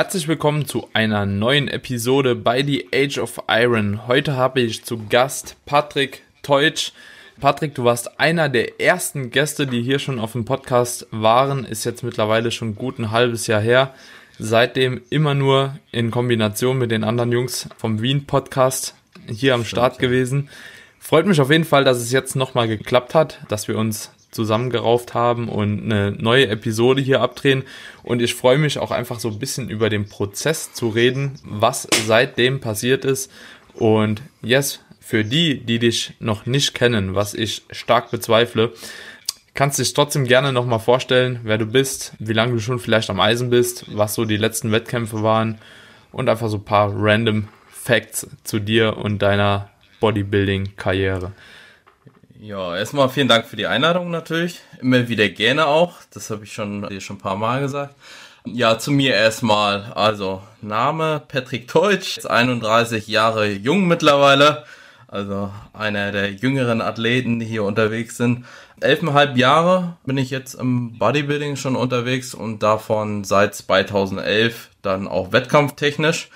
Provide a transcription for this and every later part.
Herzlich willkommen zu einer neuen Episode bei The Age of Iron. Heute habe ich zu Gast Patrick Teutsch. Patrick, du warst einer der ersten Gäste, die hier schon auf dem Podcast waren. Ist jetzt mittlerweile schon gut ein halbes Jahr her. Seitdem immer nur in Kombination mit den anderen Jungs vom Wien Podcast hier am Start gewesen. Freut mich auf jeden Fall, dass es jetzt nochmal geklappt hat, dass wir uns zusammengerauft haben und eine neue Episode hier abdrehen. Und ich freue mich auch einfach so ein bisschen über den Prozess zu reden, was seitdem passiert ist. Und yes, für die, die dich noch nicht kennen, was ich stark bezweifle, kannst dich trotzdem gerne nochmal vorstellen, wer du bist, wie lange du schon vielleicht am Eisen bist, was so die letzten Wettkämpfe waren und einfach so ein paar random Facts zu dir und deiner Bodybuilding-Karriere. Ja, erstmal vielen Dank für die Einladung natürlich. Immer wieder gerne auch. Das habe ich schon, schon ein paar Mal gesagt. Ja, zu mir erstmal. Also, Name Patrick Teutsch, 31 Jahre jung mittlerweile. Also einer der jüngeren Athleten, die hier unterwegs sind. Elfeinhalb Jahre bin ich jetzt im Bodybuilding schon unterwegs und davon seit 2011 dann auch wettkampftechnisch.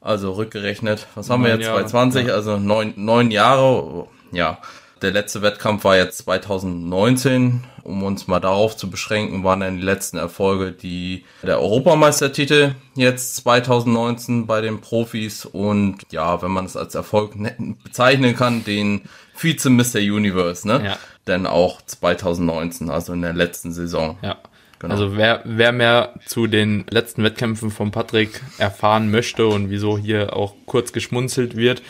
Also rückgerechnet, was haben neun wir jetzt? Jahre. 2020, ja. also neun, neun Jahre. Ja, der letzte Wettkampf war jetzt 2019. Um uns mal darauf zu beschränken, waren dann die letzten Erfolge die der Europameistertitel jetzt 2019 bei den Profis und ja, wenn man es als Erfolg bezeichnen kann, den Vize Mr. Universe, ne? Ja. Denn auch 2019, also in der letzten Saison. Ja. Genau. Also wer, wer mehr zu den letzten Wettkämpfen von Patrick erfahren möchte und wieso hier auch kurz geschmunzelt wird,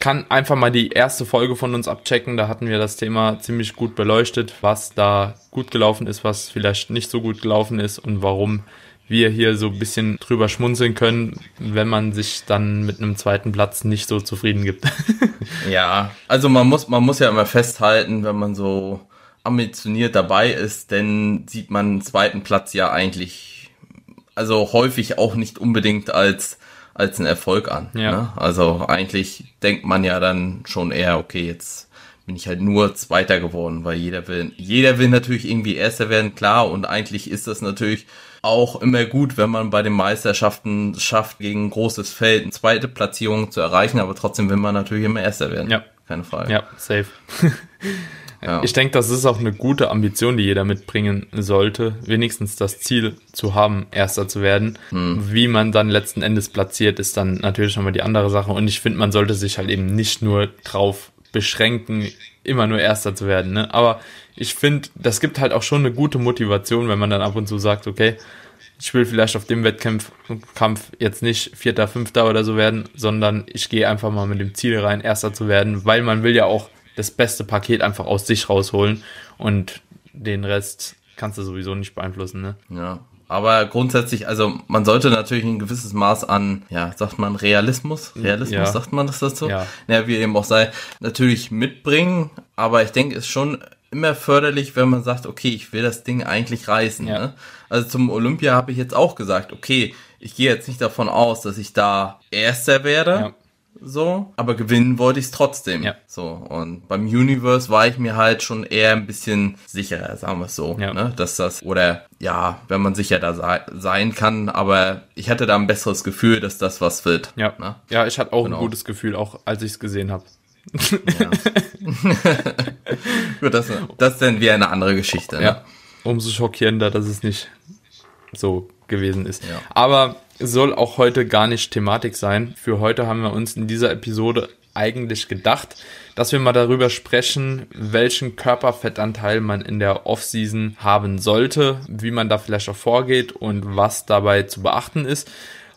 kann einfach mal die erste Folge von uns abchecken. Da hatten wir das Thema ziemlich gut beleuchtet, was da gut gelaufen ist, was vielleicht nicht so gut gelaufen ist und warum wir hier so ein bisschen drüber schmunzeln können, wenn man sich dann mit einem zweiten Platz nicht so zufrieden gibt. ja, also man muss, man muss ja immer festhalten, wenn man so ambitioniert dabei ist, dann sieht man einen zweiten Platz ja eigentlich, also häufig auch nicht unbedingt als als ein Erfolg an. Ja. Ne? Also eigentlich denkt man ja dann schon eher, okay, jetzt bin ich halt nur Zweiter geworden, weil jeder will, jeder will natürlich irgendwie Erster werden, klar, und eigentlich ist das natürlich auch immer gut, wenn man bei den Meisterschaften schafft, gegen ein großes Feld eine zweite Platzierung zu erreichen, aber trotzdem will man natürlich immer Erster werden. Ja. Keine Frage. Ja, safe. Ja. Ich denke, das ist auch eine gute Ambition, die jeder mitbringen sollte, wenigstens das Ziel zu haben, Erster zu werden. Hm. Wie man dann letzten Endes platziert, ist dann natürlich nochmal die andere Sache. Und ich finde, man sollte sich halt eben nicht nur drauf beschränken, immer nur Erster zu werden. Ne? Aber ich finde, das gibt halt auch schon eine gute Motivation, wenn man dann ab und zu sagt, okay, ich will vielleicht auf dem Wettkampf Kampf jetzt nicht Vierter, Fünfter oder so werden, sondern ich gehe einfach mal mit dem Ziel rein, Erster zu werden, weil man will ja auch das beste Paket einfach aus sich rausholen und den Rest kannst du sowieso nicht beeinflussen, ne? Ja. Aber grundsätzlich, also man sollte natürlich ein gewisses Maß an, ja, sagt man Realismus? Realismus, ja. sagt man das dazu? Ja. ja, wie eben auch sei, natürlich mitbringen, aber ich denke, es ist schon immer förderlich, wenn man sagt, okay, ich will das Ding eigentlich reißen. Ja. Ne? Also zum Olympia habe ich jetzt auch gesagt, okay, ich gehe jetzt nicht davon aus, dass ich da Erster werde. Ja so, aber gewinnen wollte ich es trotzdem. Ja. So, und beim Universe war ich mir halt schon eher ein bisschen sicherer, sagen wir es so, ja. ne, dass das, oder ja, wenn man sicher da sei, sein kann, aber ich hatte da ein besseres Gefühl, dass das was wird. Ja, ne? ja ich hatte auch genau. ein gutes Gefühl, auch als ich es gesehen habe. Ja. Gut, das, das ist dann wieder eine andere Geschichte. Ne? Ja, umso schockierender, dass es nicht so gewesen ist. Ja. Aber soll auch heute gar nicht Thematik sein. Für heute haben wir uns in dieser Episode eigentlich gedacht, dass wir mal darüber sprechen, welchen Körperfettanteil man in der Offseason haben sollte, wie man da vielleicht auch vorgeht und was dabei zu beachten ist.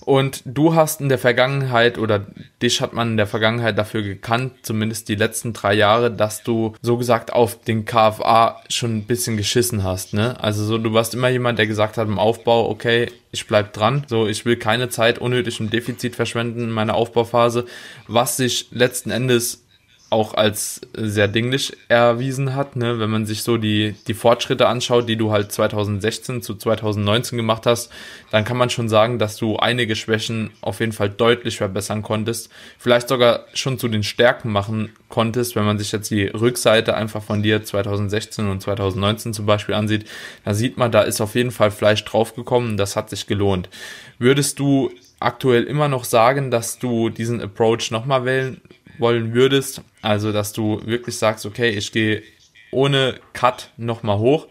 Und du hast in der Vergangenheit oder dich hat man in der Vergangenheit dafür gekannt, zumindest die letzten drei Jahre, dass du so gesagt auf den KFA schon ein bisschen geschissen hast, ne? Also so, du warst immer jemand, der gesagt hat im Aufbau, okay, ich bleib dran, so, ich will keine Zeit unnötig im Defizit verschwenden in meiner Aufbauphase, was sich letzten Endes auch als sehr dinglich erwiesen hat, ne? wenn man sich so die, die Fortschritte anschaut, die du halt 2016 zu 2019 gemacht hast, dann kann man schon sagen, dass du einige Schwächen auf jeden Fall deutlich verbessern konntest, vielleicht sogar schon zu den Stärken machen konntest, wenn man sich jetzt die Rückseite einfach von dir 2016 und 2019 zum Beispiel ansieht, da sieht man, da ist auf jeden Fall Fleisch draufgekommen, das hat sich gelohnt. Würdest du aktuell immer noch sagen, dass du diesen Approach nochmal wählen wollen würdest, also dass du wirklich sagst, okay, ich gehe ohne Cut nochmal hoch,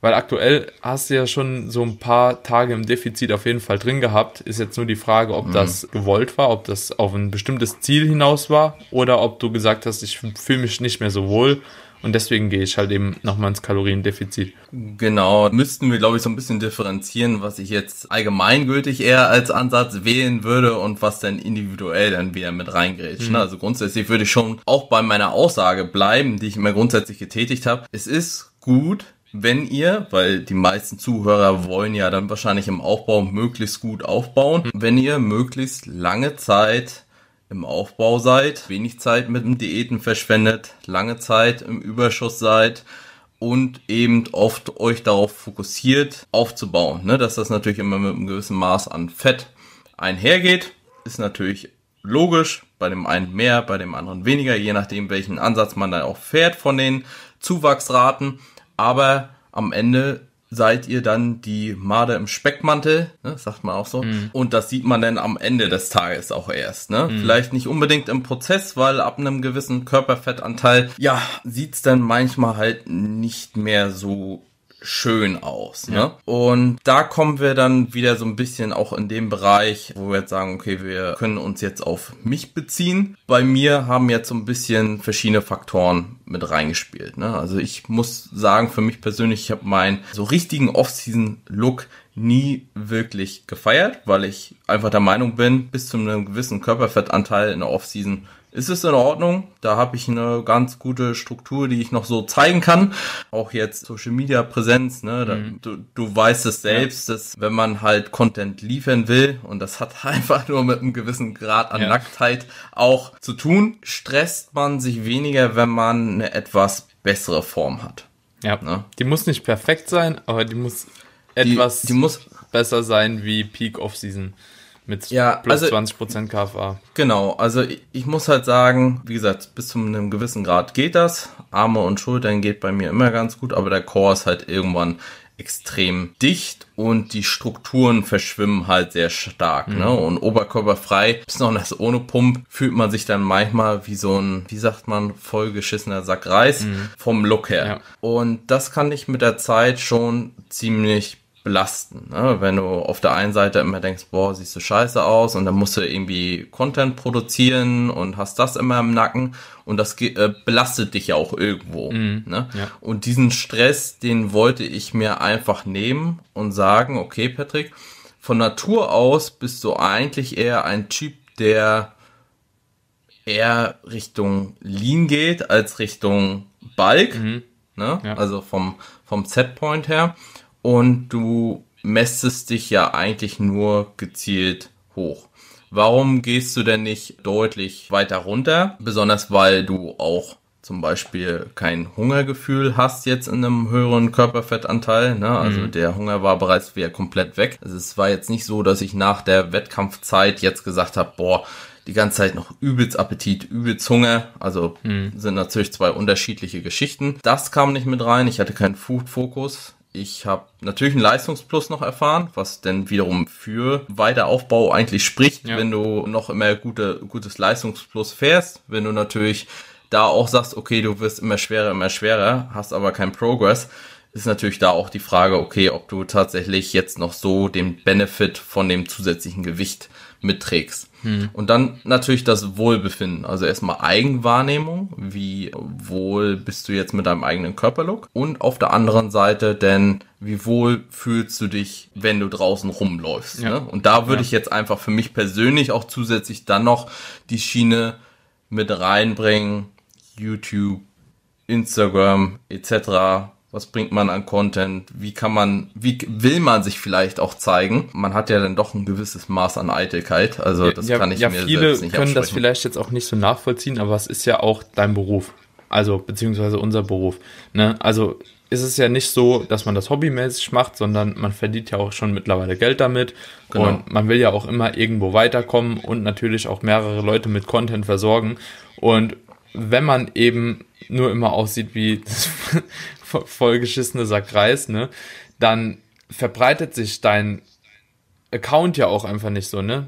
weil aktuell hast du ja schon so ein paar Tage im Defizit auf jeden Fall drin gehabt. Ist jetzt nur die Frage, ob mhm. das gewollt war, ob das auf ein bestimmtes Ziel hinaus war oder ob du gesagt hast, ich fühle mich nicht mehr so wohl und deswegen gehe ich halt eben nochmal ins Kaloriendefizit. Genau, müssten wir, glaube ich, so ein bisschen differenzieren, was ich jetzt allgemeingültig eher als Ansatz wählen würde und was dann individuell dann wieder mit reingrätscht. Mhm. Also grundsätzlich würde ich schon auch bei meiner Aussage bleiben, die ich immer grundsätzlich getätigt habe. Es ist gut, wenn ihr, weil die meisten Zuhörer wollen ja dann wahrscheinlich im Aufbau möglichst gut aufbauen, mhm. wenn ihr möglichst lange Zeit im Aufbau seid, wenig Zeit mit dem Diäten verschwendet, lange Zeit im Überschuss seid und eben oft euch darauf fokussiert aufzubauen. Ne? Dass das natürlich immer mit einem gewissen Maß an Fett einhergeht, ist natürlich logisch. Bei dem einen mehr, bei dem anderen weniger, je nachdem welchen Ansatz man da auch fährt von den Zuwachsraten. Aber am Ende seid ihr dann die Made im Speckmantel, ne, sagt man auch so. Mhm. Und das sieht man dann am Ende des Tages auch erst. Ne? Mhm. Vielleicht nicht unbedingt im Prozess, weil ab einem gewissen Körperfettanteil, ja, sieht's dann manchmal halt nicht mehr so schön aus. Ne? Ja. Und da kommen wir dann wieder so ein bisschen auch in dem Bereich, wo wir jetzt sagen, okay, wir können uns jetzt auf mich beziehen. Bei mir haben jetzt so ein bisschen verschiedene Faktoren mit reingespielt. Ne? Also ich muss sagen, für mich persönlich, ich habe meinen so richtigen Off-Season-Look nie wirklich gefeiert, weil ich einfach der Meinung bin, bis zu einem gewissen Körperfettanteil in der Off-Season ist es in Ordnung. Da habe ich eine ganz gute Struktur, die ich noch so zeigen kann. Auch jetzt Social Media Präsenz, ne? Da, mhm. du, du weißt es selbst, ja. dass wenn man halt Content liefern will, und das hat einfach nur mit einem gewissen Grad an ja. Nacktheit auch zu tun, stresst man sich weniger, wenn man eine etwas bessere Form hat. Ja. Ne? Die muss nicht perfekt sein, aber die muss etwas die, die muss besser sein wie Peak Off Season. Mit ja, plus also, 20% KFA. Genau, also ich, ich, muss halt sagen, wie gesagt, bis zu einem gewissen Grad geht das. Arme und Schultern geht bei mir immer ganz gut, aber der Core ist halt irgendwann extrem dicht und die Strukturen verschwimmen halt sehr stark. Ne? Mhm. Ne? Und oberkörperfrei, das ohne Pump, fühlt man sich dann manchmal wie so ein, wie sagt man, vollgeschissener Sack Reis mhm. vom Look her. Ja. Und das kann ich mit der Zeit schon ziemlich belasten. Ne? Wenn du auf der einen Seite immer denkst, boah, siehst du scheiße aus und dann musst du irgendwie Content produzieren und hast das immer im Nacken und das äh, belastet dich ja auch irgendwo. Mhm, ne? ja. Und diesen Stress, den wollte ich mir einfach nehmen und sagen, okay, Patrick, von Natur aus bist du eigentlich eher ein Typ, der eher Richtung Lean geht als Richtung Bulk. Mhm. Ne? Ja. Also vom, vom Setpoint her und du mästest dich ja eigentlich nur gezielt hoch. Warum gehst du denn nicht deutlich weiter runter? Besonders weil du auch zum Beispiel kein Hungergefühl hast jetzt in einem höheren Körperfettanteil. Ne? Also mhm. der Hunger war bereits wieder komplett weg. Also es war jetzt nicht so, dass ich nach der Wettkampfzeit jetzt gesagt habe, boah, die ganze Zeit noch übelst Appetit, übelst Hunger. Also mhm. sind natürlich zwei unterschiedliche Geschichten. Das kam nicht mit rein. Ich hatte keinen Food-Fokus. Ich habe natürlich einen Leistungsplus noch erfahren, was denn wiederum für Weiteraufbau eigentlich spricht, ja. wenn du noch immer gute, gutes Leistungsplus fährst. Wenn du natürlich da auch sagst, okay, du wirst immer schwerer, immer schwerer, hast aber keinen Progress, ist natürlich da auch die Frage, okay, ob du tatsächlich jetzt noch so den Benefit von dem zusätzlichen Gewicht mitträgst. Hm. Und dann natürlich das Wohlbefinden. Also erstmal Eigenwahrnehmung. Wie wohl bist du jetzt mit deinem eigenen Körperlook? Und auf der anderen Seite denn, wie wohl fühlst du dich, wenn du draußen rumläufst? Ja. Ne? Und da würde ja. ich jetzt einfach für mich persönlich auch zusätzlich dann noch die Schiene mit reinbringen. YouTube, Instagram etc. was bringt man an Content, wie kann man, wie will man sich vielleicht auch zeigen. Man hat ja dann doch ein gewisses Maß an Eitelkeit, also das ja, kann ich ja, mir viele selbst nicht können das vielleicht jetzt auch nicht so nachvollziehen, aber es ist ja auch dein Beruf, also beziehungsweise unser Beruf. Ne? Also ist es ja nicht so, dass man das hobbymäßig macht, sondern man verdient ja auch schon mittlerweile Geld damit Genau. und man will ja auch immer irgendwo weiterkommen und natürlich auch mehrere Leute mit Content versorgen und wenn man eben nur immer aussieht wie vollgeschissene Sack Reis, ne, dann verbreitet sich dein Account ja auch einfach nicht so, ne?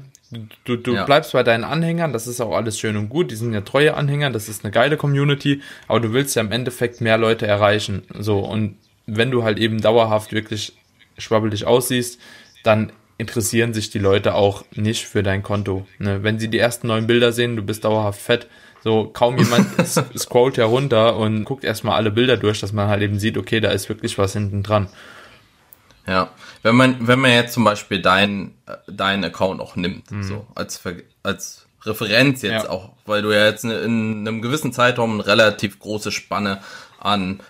Du, du Ja. bleibst bei deinen Anhängern, das ist auch alles schön und gut, die sind ja treue Anhänger, das ist eine geile Community, aber du willst ja im Endeffekt mehr Leute erreichen. So, und wenn du halt eben dauerhaft wirklich schwabbelig aussiehst, dann interessieren sich die Leute auch nicht für dein Konto. Ne? Wenn sie die ersten neuen Bilder sehen, du bist dauerhaft fett, so kaum jemand scrollt herunter und guckt erstmal alle Bilder durch, dass man halt eben sieht, okay, da ist wirklich was hinten dran. Ja, wenn man, wenn man jetzt zum Beispiel deinen äh, deinen Account auch nimmt, Mhm. so als, als Referenz jetzt Ja. auch, weil du ja jetzt in, in einem gewissen Zeitraum eine relativ große Spanne an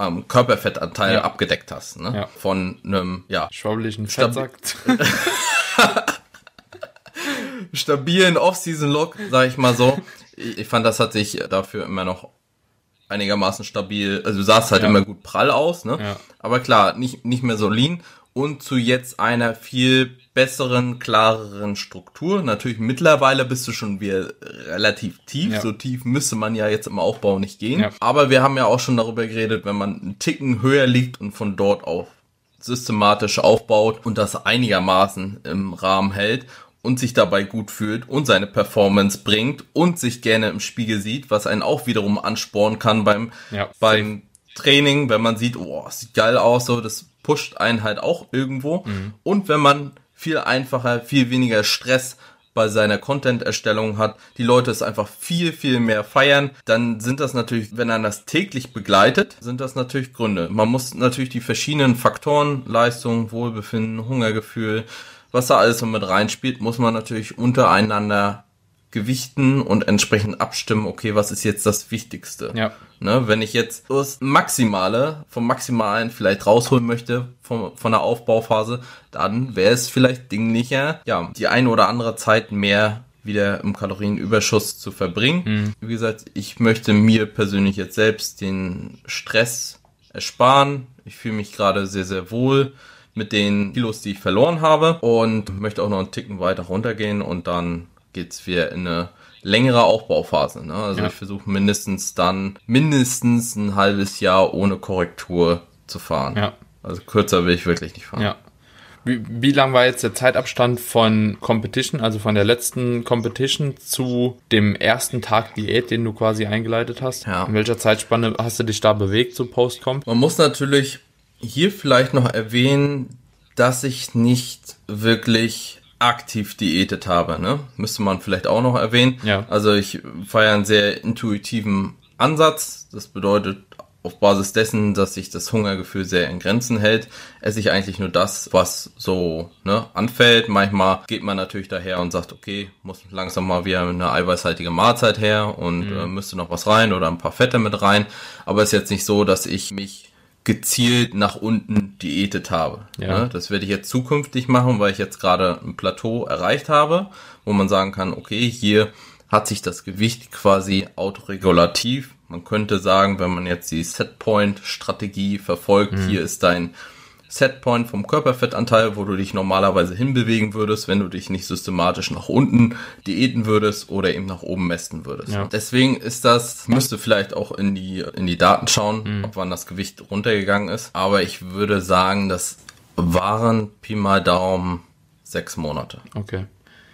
ähm, Körperfettanteil Ja. abgedeckt hast, ne? Ja. Von einem, ja, Schwabbeligen Fettsack. stabilen Off-Season-Look, sag ich mal so. Ich, fand, das hat sich dafür immer noch einigermaßen stabil, also du sahst halt Ja. immer gut prall aus, ne? Ja. Aber klar, nicht, nicht mehr so lean und zu jetzt einer viel besseren, klareren Struktur. Natürlich mittlerweile bist du schon wieder relativ tief. Ja. So tief müsste man ja jetzt im Aufbau nicht gehen. Ja. Aber wir haben ja auch schon darüber geredet, wenn man einen Ticken höher liegt und von dort auf systematisch aufbaut und das einigermaßen im Rahmen hält und sich dabei gut fühlt und seine Performance bringt und sich gerne im Spiegel sieht, was einen auch wiederum anspornen kann beim, Ja, beim Training, wenn man sieht, oh, es sieht geil aus, so, das pusht einen halt auch irgendwo. Und wenn man viel einfacher, viel weniger Stress bei seiner Content-Erstellung hat, die Leute es einfach viel, viel mehr feiern, dann sind das natürlich, wenn man das täglich begleitet, sind das natürlich Gründe. Man muss natürlich die verschiedenen Faktoren, Leistung, Wohlbefinden, Hungergefühl, was da alles so mit reinspielt, muss man natürlich untereinander gewichten und entsprechend abstimmen, okay, was ist jetzt das Wichtigste? Ja. Ne, wenn ich jetzt das Maximale vom Maximalen vielleicht rausholen möchte vom, von der Aufbauphase, dann wäre es vielleicht dinglicher, ja, die eine oder andere Zeit mehr wieder im Kalorienüberschuss zu verbringen. Wie gesagt, ich möchte mir persönlich jetzt selbst den Stress ersparen. Ich fühle mich gerade sehr, sehr wohl mit den Kilos, die ich verloren habe und möchte auch noch einen Ticken weiter runtergehen und dann geht's wieder in eine längere Aufbauphase. Ne? Also Ja. ich versuche mindestens dann mindestens ein halbes Jahr ohne Korrektur zu fahren. Ja. Also kürzer will ich wirklich nicht fahren. Ja. Wie, wie lang war jetzt der Zeitabstand von Competition, also von der letzten Competition zu dem ersten Tag Diät, den du quasi eingeleitet hast? Ja. In welcher Zeitspanne hast du dich da bewegt, so Postcomp? Man muss natürlich hier vielleicht noch erwähnen, dass ich nicht wirklich aktiv diätet habe. Ne? Müsste man vielleicht auch noch erwähnen. Ja. Also ich feiere einen sehr intuitiven Ansatz. Das bedeutet, auf Basis dessen, dass sich das Hungergefühl sehr in Grenzen hält, esse ich eigentlich nur das, was so ne, anfällt. Manchmal geht man natürlich daher und sagt, okay, muss langsam mal wieder eine eiweißhaltige Mahlzeit her und äh, müsste noch was rein oder ein paar Fette mit rein. Aber es ist jetzt nicht so, dass ich mich gezielt nach unten diätet habe. Ja. Ne? Das werde ich jetzt zukünftig machen, weil ich jetzt gerade ein Plateau erreicht habe, wo man sagen kann, okay, hier hat sich das Gewicht quasi autoregulativ. Man könnte sagen, wenn man jetzt die Setpoint-Strategie verfolgt, hier ist dein Setpoint vom Körperfettanteil, wo du dich normalerweise hinbewegen würdest, wenn du dich nicht systematisch nach unten diäten würdest oder eben nach oben mästen würdest. Ja. Deswegen ist das, müsste vielleicht auch in die, in die Daten schauen, ob wann das Gewicht runtergegangen ist. Aber ich würde sagen, das waren Pi mal Daumen sechs Monate. Okay.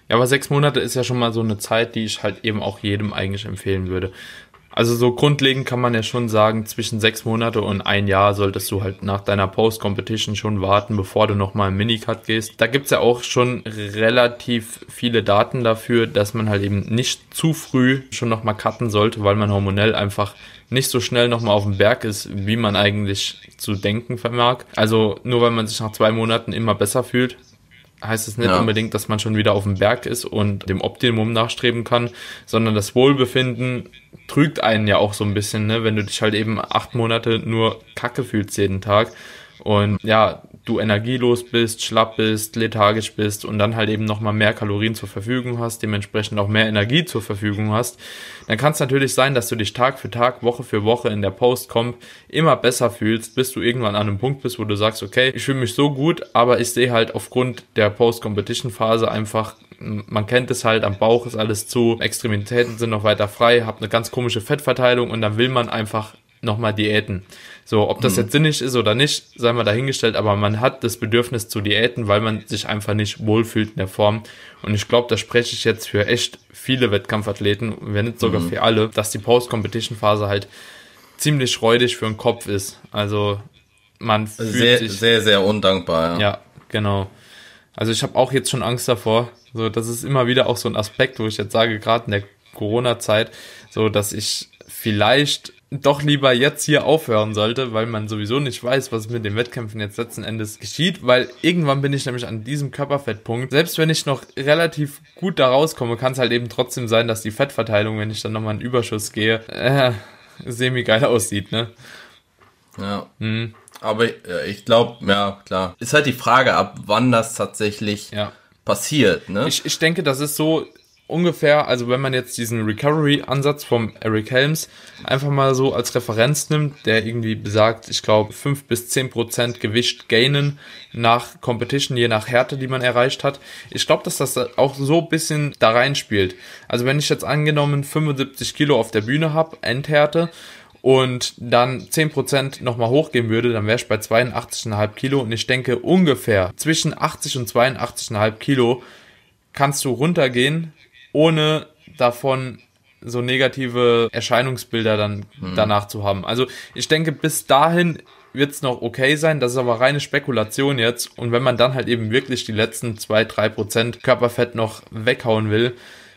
Ja, aber sechs Monate ist ja schon mal so eine Zeit, die ich halt eben auch jedem eigentlich empfehlen würde. Also so grundlegend kann man ja schon sagen, zwischen sechs Monate und ein Jahr solltest du halt nach deiner Post-Competition schon warten, bevor du nochmal im Minicut gehst. Da gibt's ja auch schon relativ viele Daten dafür, dass man halt eben nicht zu früh schon nochmal cutten sollte, weil man hormonell einfach nicht so schnell nochmal auf dem Berg ist, wie man eigentlich zu denken vermag. Also nur weil man sich nach zwei Monaten immer besser fühlt, heißt es nicht ja. unbedingt, dass man schon wieder auf dem Berg ist und dem Optimum nachstreben kann, sondern das Wohlbefinden trügt einen ja auch so ein bisschen, ne? wenn du dich halt eben acht Monate nur Kacke fühlst jeden Tag. Und ja, du energielos bist, schlapp bist, lethargisch bist und dann halt eben nochmal mehr Kalorien zur Verfügung hast, dementsprechend auch mehr Energie zur Verfügung hast, dann kann es natürlich sein, dass du dich Tag für Tag, Woche für Woche in der Post-Comp immer besser fühlst, bis du irgendwann an einem Punkt bist, wo du sagst, okay, ich fühle mich so gut, aber ich sehe halt aufgrund der Post-Competition-Phase einfach man kennt es halt, am Bauch ist alles zu, Extremitäten sind noch weiter frei, habt eine ganz komische Fettverteilung und dann will man einfach nochmal Diäten. So, ob das mhm. jetzt sinnig ist oder nicht, sei mal dahingestellt, aber man hat das Bedürfnis zu Diäten, weil man sich einfach nicht wohlfühlt in der Form. Und ich glaube, da spreche ich jetzt für echt viele Wettkampfathleten, wenn nicht sogar mhm. für alle, dass die Post-Competition-Phase halt ziemlich räudig für den Kopf ist. Also man fühlt sehr, sich sehr, sehr undankbar. Ja, ja genau. Also ich habe auch jetzt schon Angst davor. So, das ist immer wieder auch so ein Aspekt, wo ich jetzt sage, gerade in der Corona-Zeit, so dass ich vielleicht doch lieber jetzt hier aufhören sollte, weil man sowieso nicht weiß, was mit den Wettkämpfen jetzt letzten Endes geschieht, weil irgendwann bin ich nämlich an diesem Körperfettpunkt. Selbst wenn ich noch relativ gut da rauskomme, kann es halt eben trotzdem sein, dass die Fettverteilung, wenn ich dann nochmal einen Überschuss gehe, äh, semi geil aussieht, ne? Ja. Hm. Aber ich glaube, ja, klar. Ist halt die Frage, ab wann das tatsächlich ja. passiert, ne? Ich, ich denke, das ist so, ungefähr, also wenn man jetzt diesen Recovery-Ansatz vom Eric Helms einfach mal so als Referenz nimmt, der irgendwie besagt, ich glaube, 5 bis 10 Prozent Gewicht gainen nach Competition, je nach Härte, die man erreicht hat. Ich glaube, dass das auch so ein bisschen da reinspielt. Also wenn ich jetzt angenommen 75 Kilo auf der Bühne habe, Endhärte, und dann 10% nochmal hochgehen würde, dann wäre ich bei 82,5 Kilo und ich denke ungefähr zwischen 80 und 82,5 Kilo kannst du runtergehen, ohne davon so negative Erscheinungsbilder dann hm. danach zu haben. Also ich denke, bis dahin wird es noch okay sein. Das ist aber reine Spekulation jetzt. Und wenn man dann halt eben wirklich die letzten zwei drei Prozent Körperfett noch weghauen will,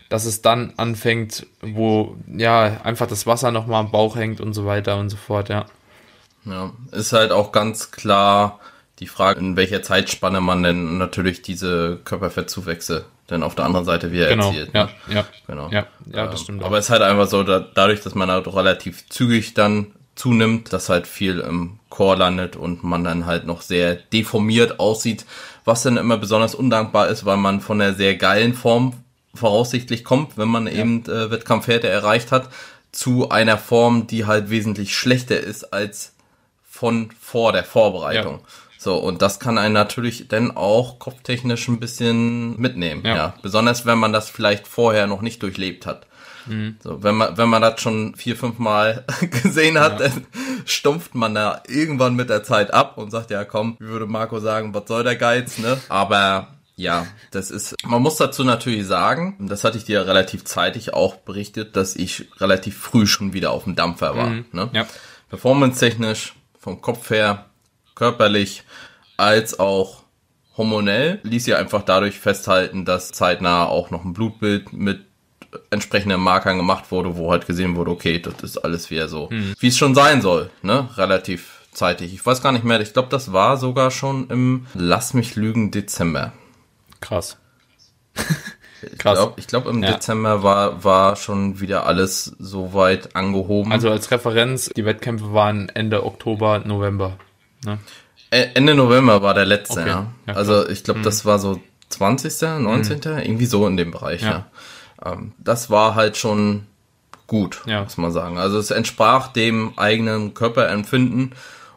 dass es dann anfängt, wo ja einfach das Wasser nochmal am Bauch hängt und so weiter und so fort, ja. Ja, ist halt auch ganz klar die Frage, in welcher Zeitspanne man denn natürlich diese Körperfettzuwächse denn auf der anderen Seite wieder genau, erzielt. Ja, ne? ja, genau. Ja, ja, das stimmt. Aber es ist halt einfach so, da, dadurch, dass man halt relativ zügig dann zunimmt, dass halt viel im Chor landet und man dann halt noch sehr deformiert aussieht, was dann immer besonders undankbar ist, weil man von einer sehr geilen Form voraussichtlich kommt, wenn man ja. eben äh, Wettkampfwerte erreicht hat, zu einer Form, die halt wesentlich schlechter ist als von vor der Vorbereitung. Ja. So, und das kann einen natürlich dann auch kopftechnisch ein bisschen mitnehmen. Ja. ja. Besonders wenn man das vielleicht vorher noch nicht durchlebt hat. Mhm. So, wenn man, wenn man das schon vier, fünf Mal gesehen hat, ja. dann stumpft man da irgendwann mit der Zeit ab und sagt, ja komm, wie würde Marco sagen, was soll der Geiz, ne? Aber ja, das ist, man muss dazu natürlich sagen, das hatte ich dir relativ zeitig auch berichtet, dass ich relativ früh schon wieder auf dem Dampfer war. Mhm. Ne? Ja. Performance-technisch, vom Kopf her, körperlich als auch hormonell ließ sie einfach dadurch festhalten, dass zeitnah auch noch ein Blutbild mit entsprechenden Markern gemacht wurde, wo halt gesehen wurde, okay, das ist alles wieder so, hm. wie es schon sein soll, ne? Relativ zeitig. Ich weiß gar nicht mehr, ich glaube, das war sogar schon im Lass mich lügen Dezember. Krass. Ich glaube, glaub, im ja. Dezember war, war schon wieder alles soweit angehoben. Also als Referenz, die Wettkämpfe waren Ende Oktober, November. Ne? Ende November war der letzte, okay. ja. ja also ich glaube, mhm. das war so 20., 19., mhm. irgendwie so in dem Bereich, ja. ja. Ähm, das war halt schon gut, ja. muss man sagen. Also es entsprach dem eigenen Körperempfinden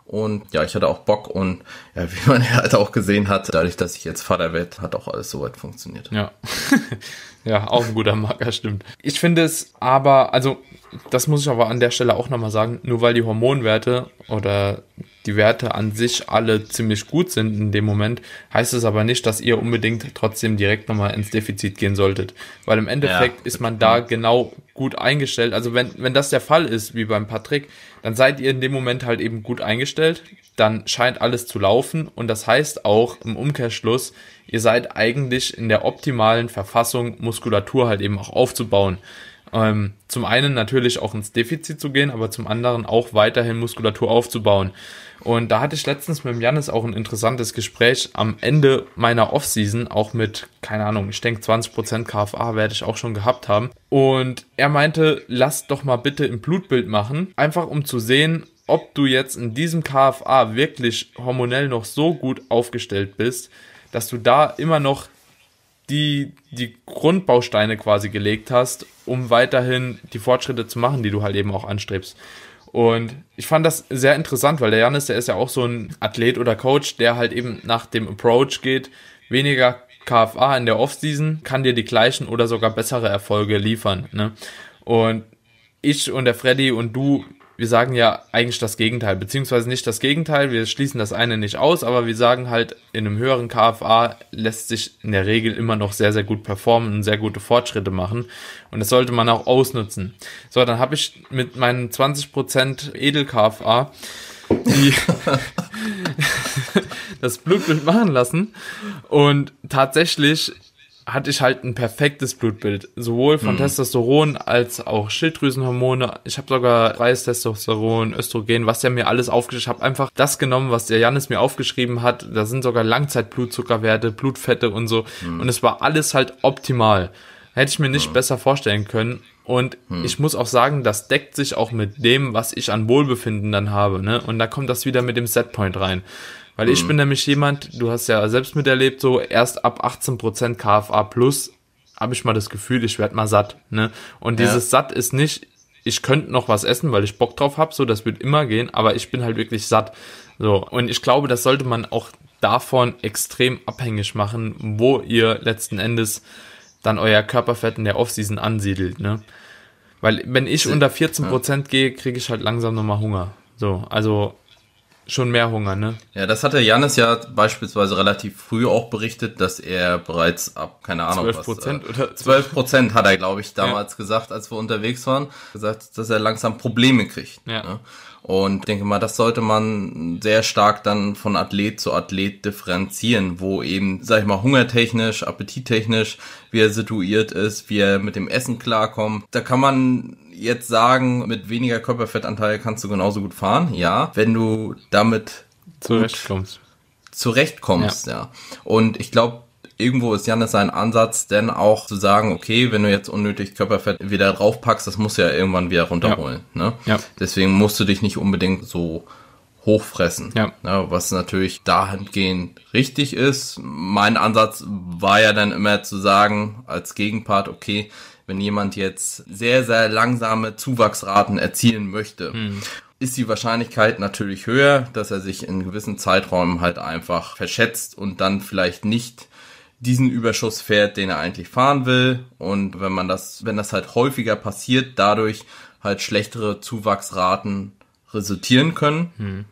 und ja, ich hatte auch Bock und ja, wie man ja halt auch gesehen hat, dadurch, dass ich jetzt Vater werde, hat auch alles soweit funktioniert. Ja. ja, auch ein guter Marker, stimmt. Ich finde es aber, also das muss ich aber an der Stelle auch nochmal sagen, nur weil die Hormonwerte oder die Werte an sich alle ziemlich gut sind in dem Moment, heißt es aber nicht, dass ihr unbedingt trotzdem direkt nochmal ins Defizit gehen solltet. Weil im Endeffekt ja, ist man da genau gut eingestellt. Also wenn, wenn das der Fall ist, wie beim Patrick, dann seid ihr in dem Moment halt eben gut eingestellt, dann scheint alles zu laufen und das heißt auch im Umkehrschluss, ihr seid eigentlich in der optimalen Verfassung, Muskulatur halt eben auch aufzubauen. Ähm, zum einen natürlich auch ins Defizit zu gehen, aber zum anderen auch weiterhin Muskulatur aufzubauen. Und da hatte ich letztens mit dem Janis auch ein interessantes Gespräch am Ende meiner Offseason, auch mit, keine Ahnung, ich denke 20% KFA werde ich auch schon gehabt haben. Und er meinte, lass doch mal bitte ein Blutbild machen, einfach um zu sehen, ob du jetzt in diesem KFA wirklich hormonell noch so gut aufgestellt bist, dass du da immer noch die, die Grundbausteine quasi gelegt hast, um weiterhin die Fortschritte zu machen, die du halt eben auch anstrebst. Und ich fand das sehr interessant, weil der Janis, der ist ja auch so ein Athlet oder Coach, der halt eben nach dem Approach geht, weniger KFA in der Offseason, kann dir die gleichen oder sogar bessere Erfolge liefern. Ne? Und ich und der Freddy und du, wir sagen ja eigentlich das Gegenteil, beziehungsweise nicht das Gegenteil, wir schließen das eine nicht aus, aber wir sagen halt, in einem höheren KFA lässt sich in der Regel immer noch sehr, sehr gut performen und sehr gute Fortschritte machen. Und das sollte man auch ausnutzen. So, dann habe ich mit meinen 20% Edel-KFA die das Blutbild machen lassen und tatsächlich hatte ich halt ein perfektes Blutbild, sowohl von mhm. Testosteron als auch Schilddrüsenhormone. Ich habe sogar freies Testosteron, Östrogen, was der mir alles aufgeschrieben hat. Ich habe einfach das genommen, was der Janis mir aufgeschrieben hat. Da sind sogar Langzeitblutzuckerwerte, Blutfette und so. Mhm. Und es war alles halt optimal. Hätte ich mir nicht mhm. besser vorstellen können. Und hm. ich muss auch sagen, das deckt sich auch mit dem, was ich an Wohlbefinden dann habe. Ne? Und da kommt das wieder mit dem Setpoint rein. Weil mhm. ich bin nämlich jemand, du hast ja selbst miterlebt, so erst ab 18% KFA plus habe ich mal das Gefühl, ich werde mal satt. Ne? Und dieses ja. satt ist nicht, ich könnte noch was essen, weil ich Bock drauf habe, so das wird immer gehen, aber ich bin halt wirklich satt. So, und ich glaube, das sollte man auch davon extrem abhängig machen, wo ihr letzten Endes dann euer Körperfett in der Offseason ansiedelt, ne? Weil wenn ich unter 14% ja. gehe, kriege ich halt langsam nochmal Hunger. So, also schon mehr Hunger, ne? Ja, das hatte Janis ja beispielsweise relativ früh auch berichtet, dass er bereits ab, keine Ahnung, 12 Prozent was, äh, oder 12 Prozent hat er, glaube ich, damals ja. gesagt, als wir unterwegs waren, gesagt, dass er langsam Probleme kriegt. Ja. Ne? Und ich denke mal, das sollte man sehr stark dann von Athlet zu Athlet differenzieren, wo eben, sag ich mal, hungertechnisch, appetittechnisch, wie er situiert ist, wie er mit dem Essen klarkommt. Da kann man jetzt sagen, mit weniger Körperfettanteil kannst du genauso gut fahren, ja, wenn du damit zurechtkommst. Zurechtkommst, ja. ja. Und ich glaube, irgendwo ist Janis sein Ansatz, denn auch zu sagen, okay, wenn du jetzt unnötig Körperfett wieder draufpackst, das musst du ja irgendwann wieder runterholen. Ja. Ne? Ja. Deswegen musst du dich nicht unbedingt so hochfressen. Ja. Ne? Was natürlich dahingehend richtig ist. Mein Ansatz war ja dann immer zu sagen, als Gegenpart, okay, wenn jemand jetzt sehr, sehr langsame Zuwachsraten erzielen möchte, hm. ist die Wahrscheinlichkeit natürlich höher, dass er sich in gewissen Zeiträumen halt einfach verschätzt und dann vielleicht nicht diesen Überschuss fährt, den er eigentlich fahren will. Und wenn man das, wenn das halt häufiger passiert, dadurch halt schlechtere Zuwachsraten resultieren können, hm.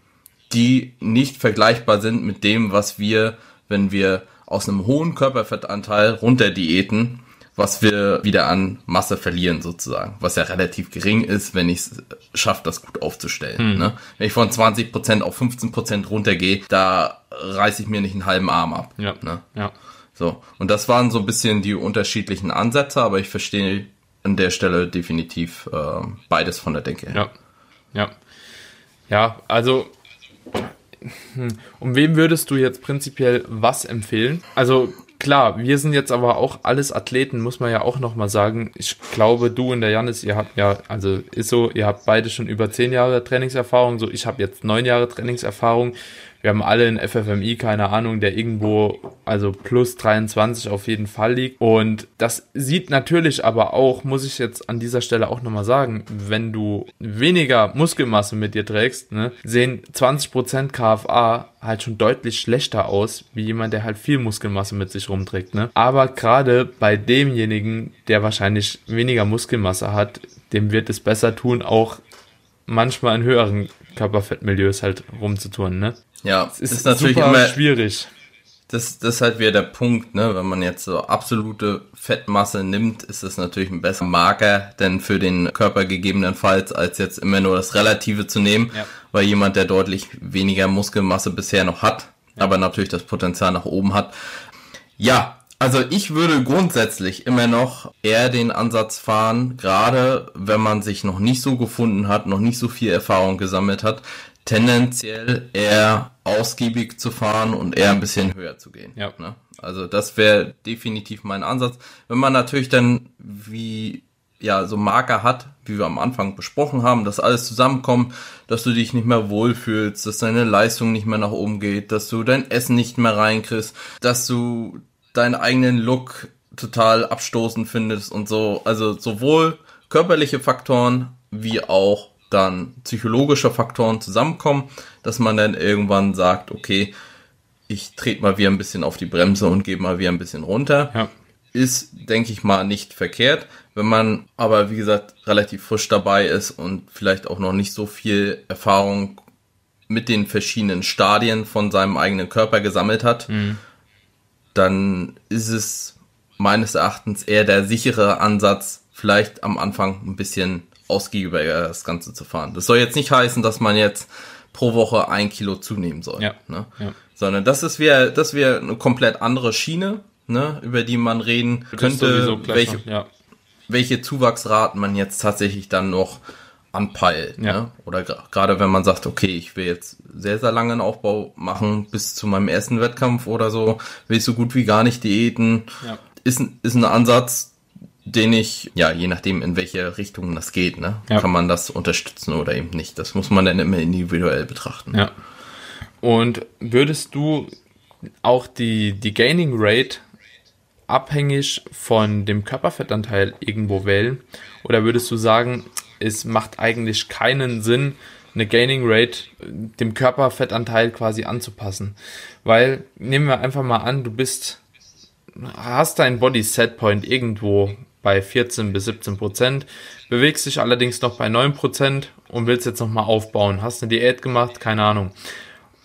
die nicht vergleichbar sind mit dem, was wir, wenn wir aus einem hohen Körperfettanteil runter diäten, was wir wieder an Masse verlieren sozusagen, was ja relativ gering ist, wenn ich es schaffe, das gut aufzustellen. Hm. Ne? Wenn ich von 20% auf 15% runtergehe, da reiße ich mir nicht einen halben Arm ab. Ja. Ne? ja. So, und das waren so ein bisschen die unterschiedlichen Ansätze, aber ich verstehe an der Stelle definitiv äh, beides von der Denke her. Ja, ja. Ja, also hm, um wem würdest du jetzt prinzipiell was empfehlen? Also Klar, wir sind jetzt aber auch alles Athleten, muss man ja auch nochmal sagen. Ich glaube, du und der Janis, ihr habt ja, also ist so, ihr habt beide schon über zehn Jahre Trainingserfahrung, so ich habe jetzt neun Jahre Trainingserfahrung wir haben alle einen FFMI, keine Ahnung, der irgendwo, also plus 23 auf jeden Fall liegt. Und das sieht natürlich aber auch, muss ich jetzt an dieser Stelle auch nochmal sagen, wenn du weniger Muskelmasse mit dir trägst, ne, sehen 20% KFA halt schon deutlich schlechter aus, wie jemand, der halt viel Muskelmasse mit sich rumträgt, ne. Aber gerade bei demjenigen, der wahrscheinlich weniger Muskelmasse hat, dem wird es besser tun, auch manchmal in höheren Körperfettmilieus halt rumzutun, ne? Ja, es ist, ist natürlich immer schwierig. Das, das ist halt wieder der Punkt, ne? Wenn man jetzt so absolute Fettmasse nimmt, ist das natürlich ein besserer Marker denn für den Körper gegebenenfalls, als jetzt immer nur das Relative zu nehmen, ja. weil jemand, der deutlich weniger Muskelmasse bisher noch hat, ja. aber natürlich das Potenzial nach oben hat. Ja, Also ich würde grundsätzlich immer noch eher den Ansatz fahren, gerade wenn man sich noch nicht so gefunden hat, noch nicht so viel Erfahrung gesammelt hat, tendenziell eher ausgiebig zu fahren und eher ein bisschen höher zu gehen. Ja. Ne? Also das wäre definitiv mein Ansatz. Wenn man natürlich dann wie ja so Marker hat, wie wir am Anfang besprochen haben, dass alles zusammenkommt, dass du dich nicht mehr wohlfühlst, dass deine Leistung nicht mehr nach oben geht, dass du dein Essen nicht mehr reinkriegst, dass du deinen eigenen Look total abstoßend findest und so. Also sowohl körperliche Faktoren wie auch dann psychologische Faktoren zusammenkommen, dass man dann irgendwann sagt, okay, ich trete mal wieder ein bisschen auf die Bremse und gehe mal wieder ein bisschen runter. Ja. Ist, denke ich mal, nicht verkehrt. Wenn man aber, wie gesagt, relativ frisch dabei ist und vielleicht auch noch nicht so viel Erfahrung mit den verschiedenen Stadien von seinem eigenen Körper gesammelt hat, dann ist es meines Erachtens eher der sichere Ansatz, vielleicht am Anfang ein bisschen ausgiebiger das Ganze zu fahren. Das soll jetzt nicht heißen, dass man jetzt pro Woche ein Kilo zunehmen soll. Ja. Ne? Ja. Sondern das ist wieder, das wäre eine komplett andere Schiene, ne, über die man reden könnte, welche, ja. welche Zuwachsraten man jetzt tatsächlich dann noch anpeilt. Ja. Ne? Oder gerade wenn man sagt, okay, ich will jetzt sehr, sehr lange einen Aufbau machen, bis zu meinem ersten Wettkampf oder so, will ich so gut wie gar nicht diäten, Ja. ist, ist ein Ansatz, den ich, ja, je nachdem, in welche Richtung das geht, ne, Ja. kann man das unterstützen oder eben nicht. Das muss man dann immer individuell betrachten. Ja. Und würdest du auch die, die Gaining Rate abhängig von dem Körperfettanteil irgendwo wählen? Oder würdest du sagen, es macht eigentlich keinen Sinn, eine Gaining Rate dem Körperfettanteil quasi anzupassen? Weil, nehmen wir einfach mal an, du bist, hast dein Body Set Point irgendwo bei 14 bis 17 Prozent, bewegst dich allerdings noch bei 9 Prozent und willst jetzt nochmal aufbauen. Hast eine Diät gemacht, keine Ahnung.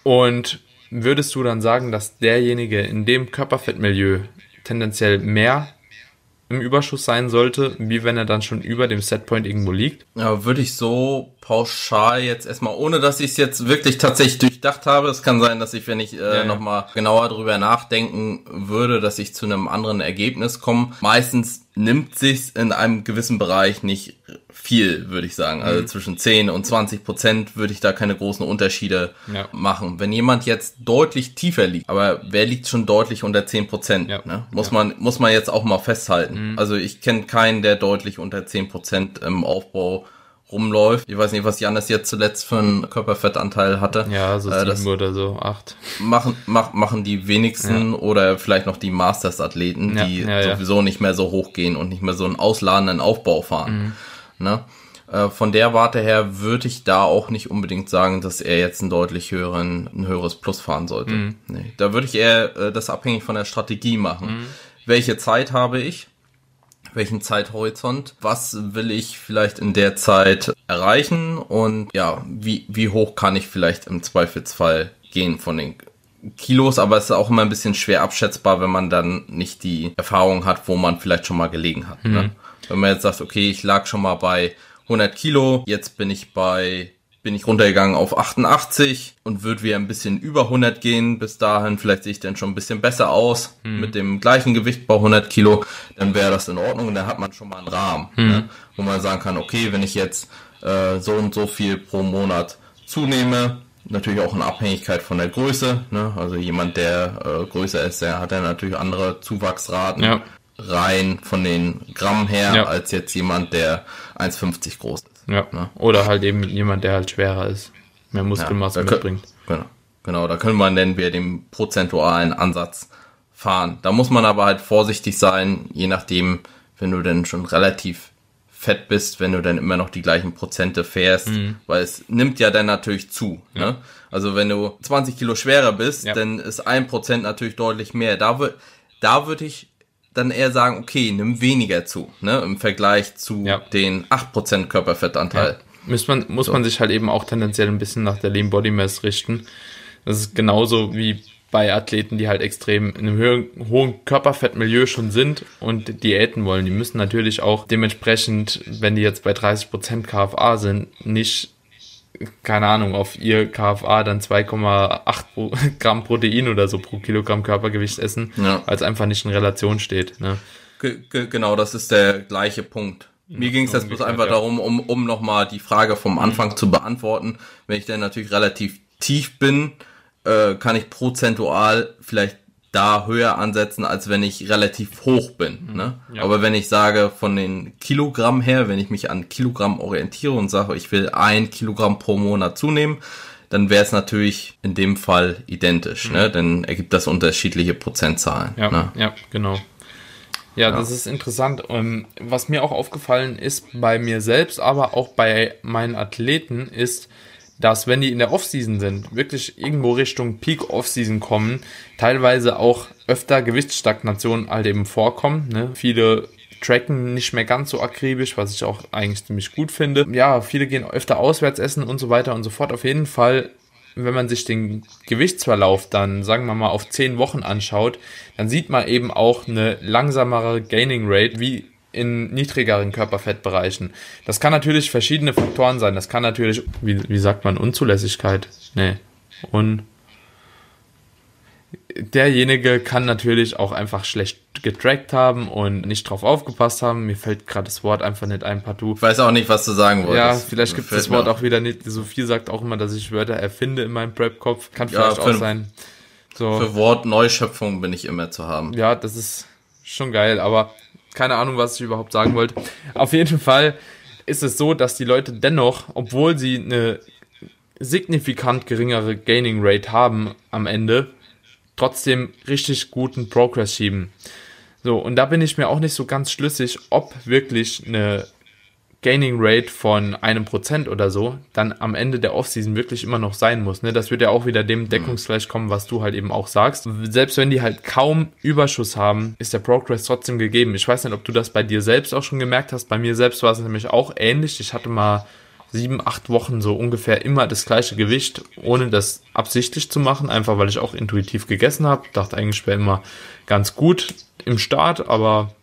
Und würdest du dann sagen, dass derjenige in dem Körperfettmilieu tendenziell mehr im Überschuss sein sollte, wie wenn er dann schon über dem Setpoint irgendwo liegt? Ja, würde ich so pauschal jetzt erstmal, ohne dass ich es jetzt wirklich tatsächlich durchdacht habe, es kann sein, dass ich, wenn ich äh, Ja, ja. nochmal genauer drüber nachdenken würde, dass ich zu einem anderen Ergebnis komme. Meistens nimmt sich's in einem gewissen Bereich nicht viel, würde ich sagen. Mhm. Also zwischen 10 und 20 Prozent würde ich da keine großen Unterschiede Ja. machen. Wenn jemand jetzt deutlich tiefer liegt, aber wer liegt schon deutlich unter 10 Prozent? Ja. Ne? Muss Ja. Mhm. man muss man jetzt auch mal festhalten. Also ich kenne keinen, der deutlich unter 10 Prozent im Aufbau rumläuft. Ich weiß nicht, was Janis jetzt zuletzt für einen Körperfettanteil hatte. Ja, so Äh, sieben das oder so, acht. machen, mach, machen die wenigsten oder vielleicht noch die Masters-Athleten, Ja, die ja, ja. sowieso nicht mehr so hoch gehen und nicht mehr so einen ausladenden Aufbau fahren. Mhm. Ne? Äh, Von der Warte her würde ich da auch nicht unbedingt sagen, dass er jetzt einen deutlich höheren, ein höheres Plus fahren sollte. Mhm. Nee. Da würde ich eher äh, das abhängig von der Strategie machen. Welche Zeit habe ich? welchen Zeithorizont, was will ich vielleicht in der Zeit erreichen und ja, wie, wie hoch kann ich vielleicht im Zweifelsfall gehen von den Kilos, aber es ist auch immer ein bisschen schwer abschätzbar, wenn man dann nicht die Erfahrung hat, wo man vielleicht schon mal gelegen hat. Ne? Wenn man jetzt sagt, okay, ich lag schon mal bei 100 Kilo, jetzt bin ich bei bin ich runtergegangen auf 88 und würde wieder ein bisschen über 100 gehen. Bis dahin vielleicht sehe ich dann schon ein bisschen besser aus mit dem gleichen Gewicht bei 100 Kilo. Dann wäre das in Ordnung und dann hat man schon mal einen Rahmen, ne? wo man sagen kann, okay, wenn ich jetzt äh, so und so viel pro Monat zunehme, natürlich auch in Abhängigkeit von der Größe. Ne? Also jemand, der äh, größer ist, der hat dann natürlich andere Zuwachsraten Ja. Rein von den Gramm her, Ja. als jetzt jemand, der 1,50 groß ist. Ja. Ne? Oder halt eben jemand, der halt schwerer ist, mehr Muskelmasse kö- mitbringt. Genau, genau, da können wir dann wieder den prozentualen Ansatz fahren. Da muss man aber halt vorsichtig sein, je nachdem, wenn du denn schon relativ fett bist, wenn du dann immer noch die gleichen Prozente fährst, Mhm. weil es nimmt ja dann natürlich zu. Ne? Also wenn du 20 Kilo schwerer bist, Ja. dann ist ein Prozent natürlich deutlich mehr. Da da würde ich dann eher sagen, okay, nimm weniger zu, ne, im Vergleich zu Ja. den 8% Körperfettanteil. Muss man, muss man sich halt eben auch tendenziell ein bisschen nach der Lean Body Mass richten. Das ist genauso wie bei Athleten, die halt extrem in einem höheren, hohen Körperfettmilieu schon sind und Diäten wollen. Die müssen natürlich auch dementsprechend, wenn die jetzt bei 30% KFA sind, nicht keine Ahnung, auf ihr KFA dann 2,8 Gramm Protein oder so pro Kilogramm Körpergewicht essen, ja. weil es einfach nicht in Relation steht. Ne? genau, das ist der gleiche Punkt. Mir ging es jetzt bloß einfach ja. darum, um, um nochmal die Frage vom Anfang zu beantworten. Wenn ich dann natürlich relativ tief bin, äh, kann ich prozentual vielleicht da höher ansetzen, als wenn ich relativ hoch bin. Mhm. Ne? Ja. Aber wenn ich sage, von den Kilogramm her, wenn ich mich an Kilogramm orientiere und sage, ich will ein Kilogramm pro Monat zunehmen, dann wäre es natürlich in dem Fall identisch. Ne? Mhm. Ne? Dann ergibt das unterschiedliche Prozentzahlen. Ja, ne? ja genau. Ja, ja, das ist interessant. Ähm, was mir auch aufgefallen ist bei mir selbst, aber auch bei meinen Athleten, ist, dass wenn die in der Offseason sind, wirklich irgendwo Richtung Peak Offseason kommen, teilweise auch öfter Gewichtsstagnationen halt eben vorkommen. Ne? Viele tracken nicht mehr ganz so akribisch, was ich auch eigentlich ziemlich gut finde. Ja, viele gehen öfter auswärts essen und so weiter und so fort. Auf jeden Fall wenn man sich den Gewichtsverlauf dann, sagen wir mal, auf zehn Wochen anschaut, dann sieht man eben auch eine langsamere Gaining Rate wie in niedrigeren Körperfettbereichen. Das kann natürlich verschiedene Faktoren sein. Das kann natürlich, wie, wie sagt man, Unzulässigkeit? Nee. Un derjenige kann natürlich auch einfach schlecht getrackt haben und nicht drauf aufgepasst haben. Mir fällt gerade das Wort einfach nicht ein, partout. Ich weiß auch nicht, was du sagen wolltest. Ja, vielleicht gibt das Wort auch wieder nicht. Sophie sagt auch immer, dass ich Wörter erfinde in meinem Prep-Kopf. Kann vielleicht ja, auch sein. So. Für Wortneuschöpfung bin ich immer zu haben. Ja, das ist schon geil, aber keine Ahnung, was ich überhaupt sagen wollte. Auf jeden Fall ist es so, dass die Leute dennoch, obwohl sie eine signifikant geringere Gaining Rate haben am Ende, trotzdem richtig guten Progress schieben. So, und da bin ich mir auch nicht so ganz schlüssig, ob wirklich eine Gaining Rate von einem Prozent oder so dann am Ende der Offseason wirklich immer noch sein muss. Ne? Das wird ja auch wieder dem Deckungsgleich kommen, was du halt eben auch sagst. Selbst wenn die halt kaum Überschuss haben, ist der Progress trotzdem gegeben. Ich weiß nicht, ob du das bei dir selbst auch schon gemerkt hast. Bei mir selbst war es nämlich auch ähnlich. Ich hatte mal sieben, acht Wochen so ungefähr immer das gleiche Gewicht, ohne das absichtlich zu machen, einfach weil ich auch intuitiv gegessen habe. Dachte eigentlich, ich wäre immer ganz gut im Start, aber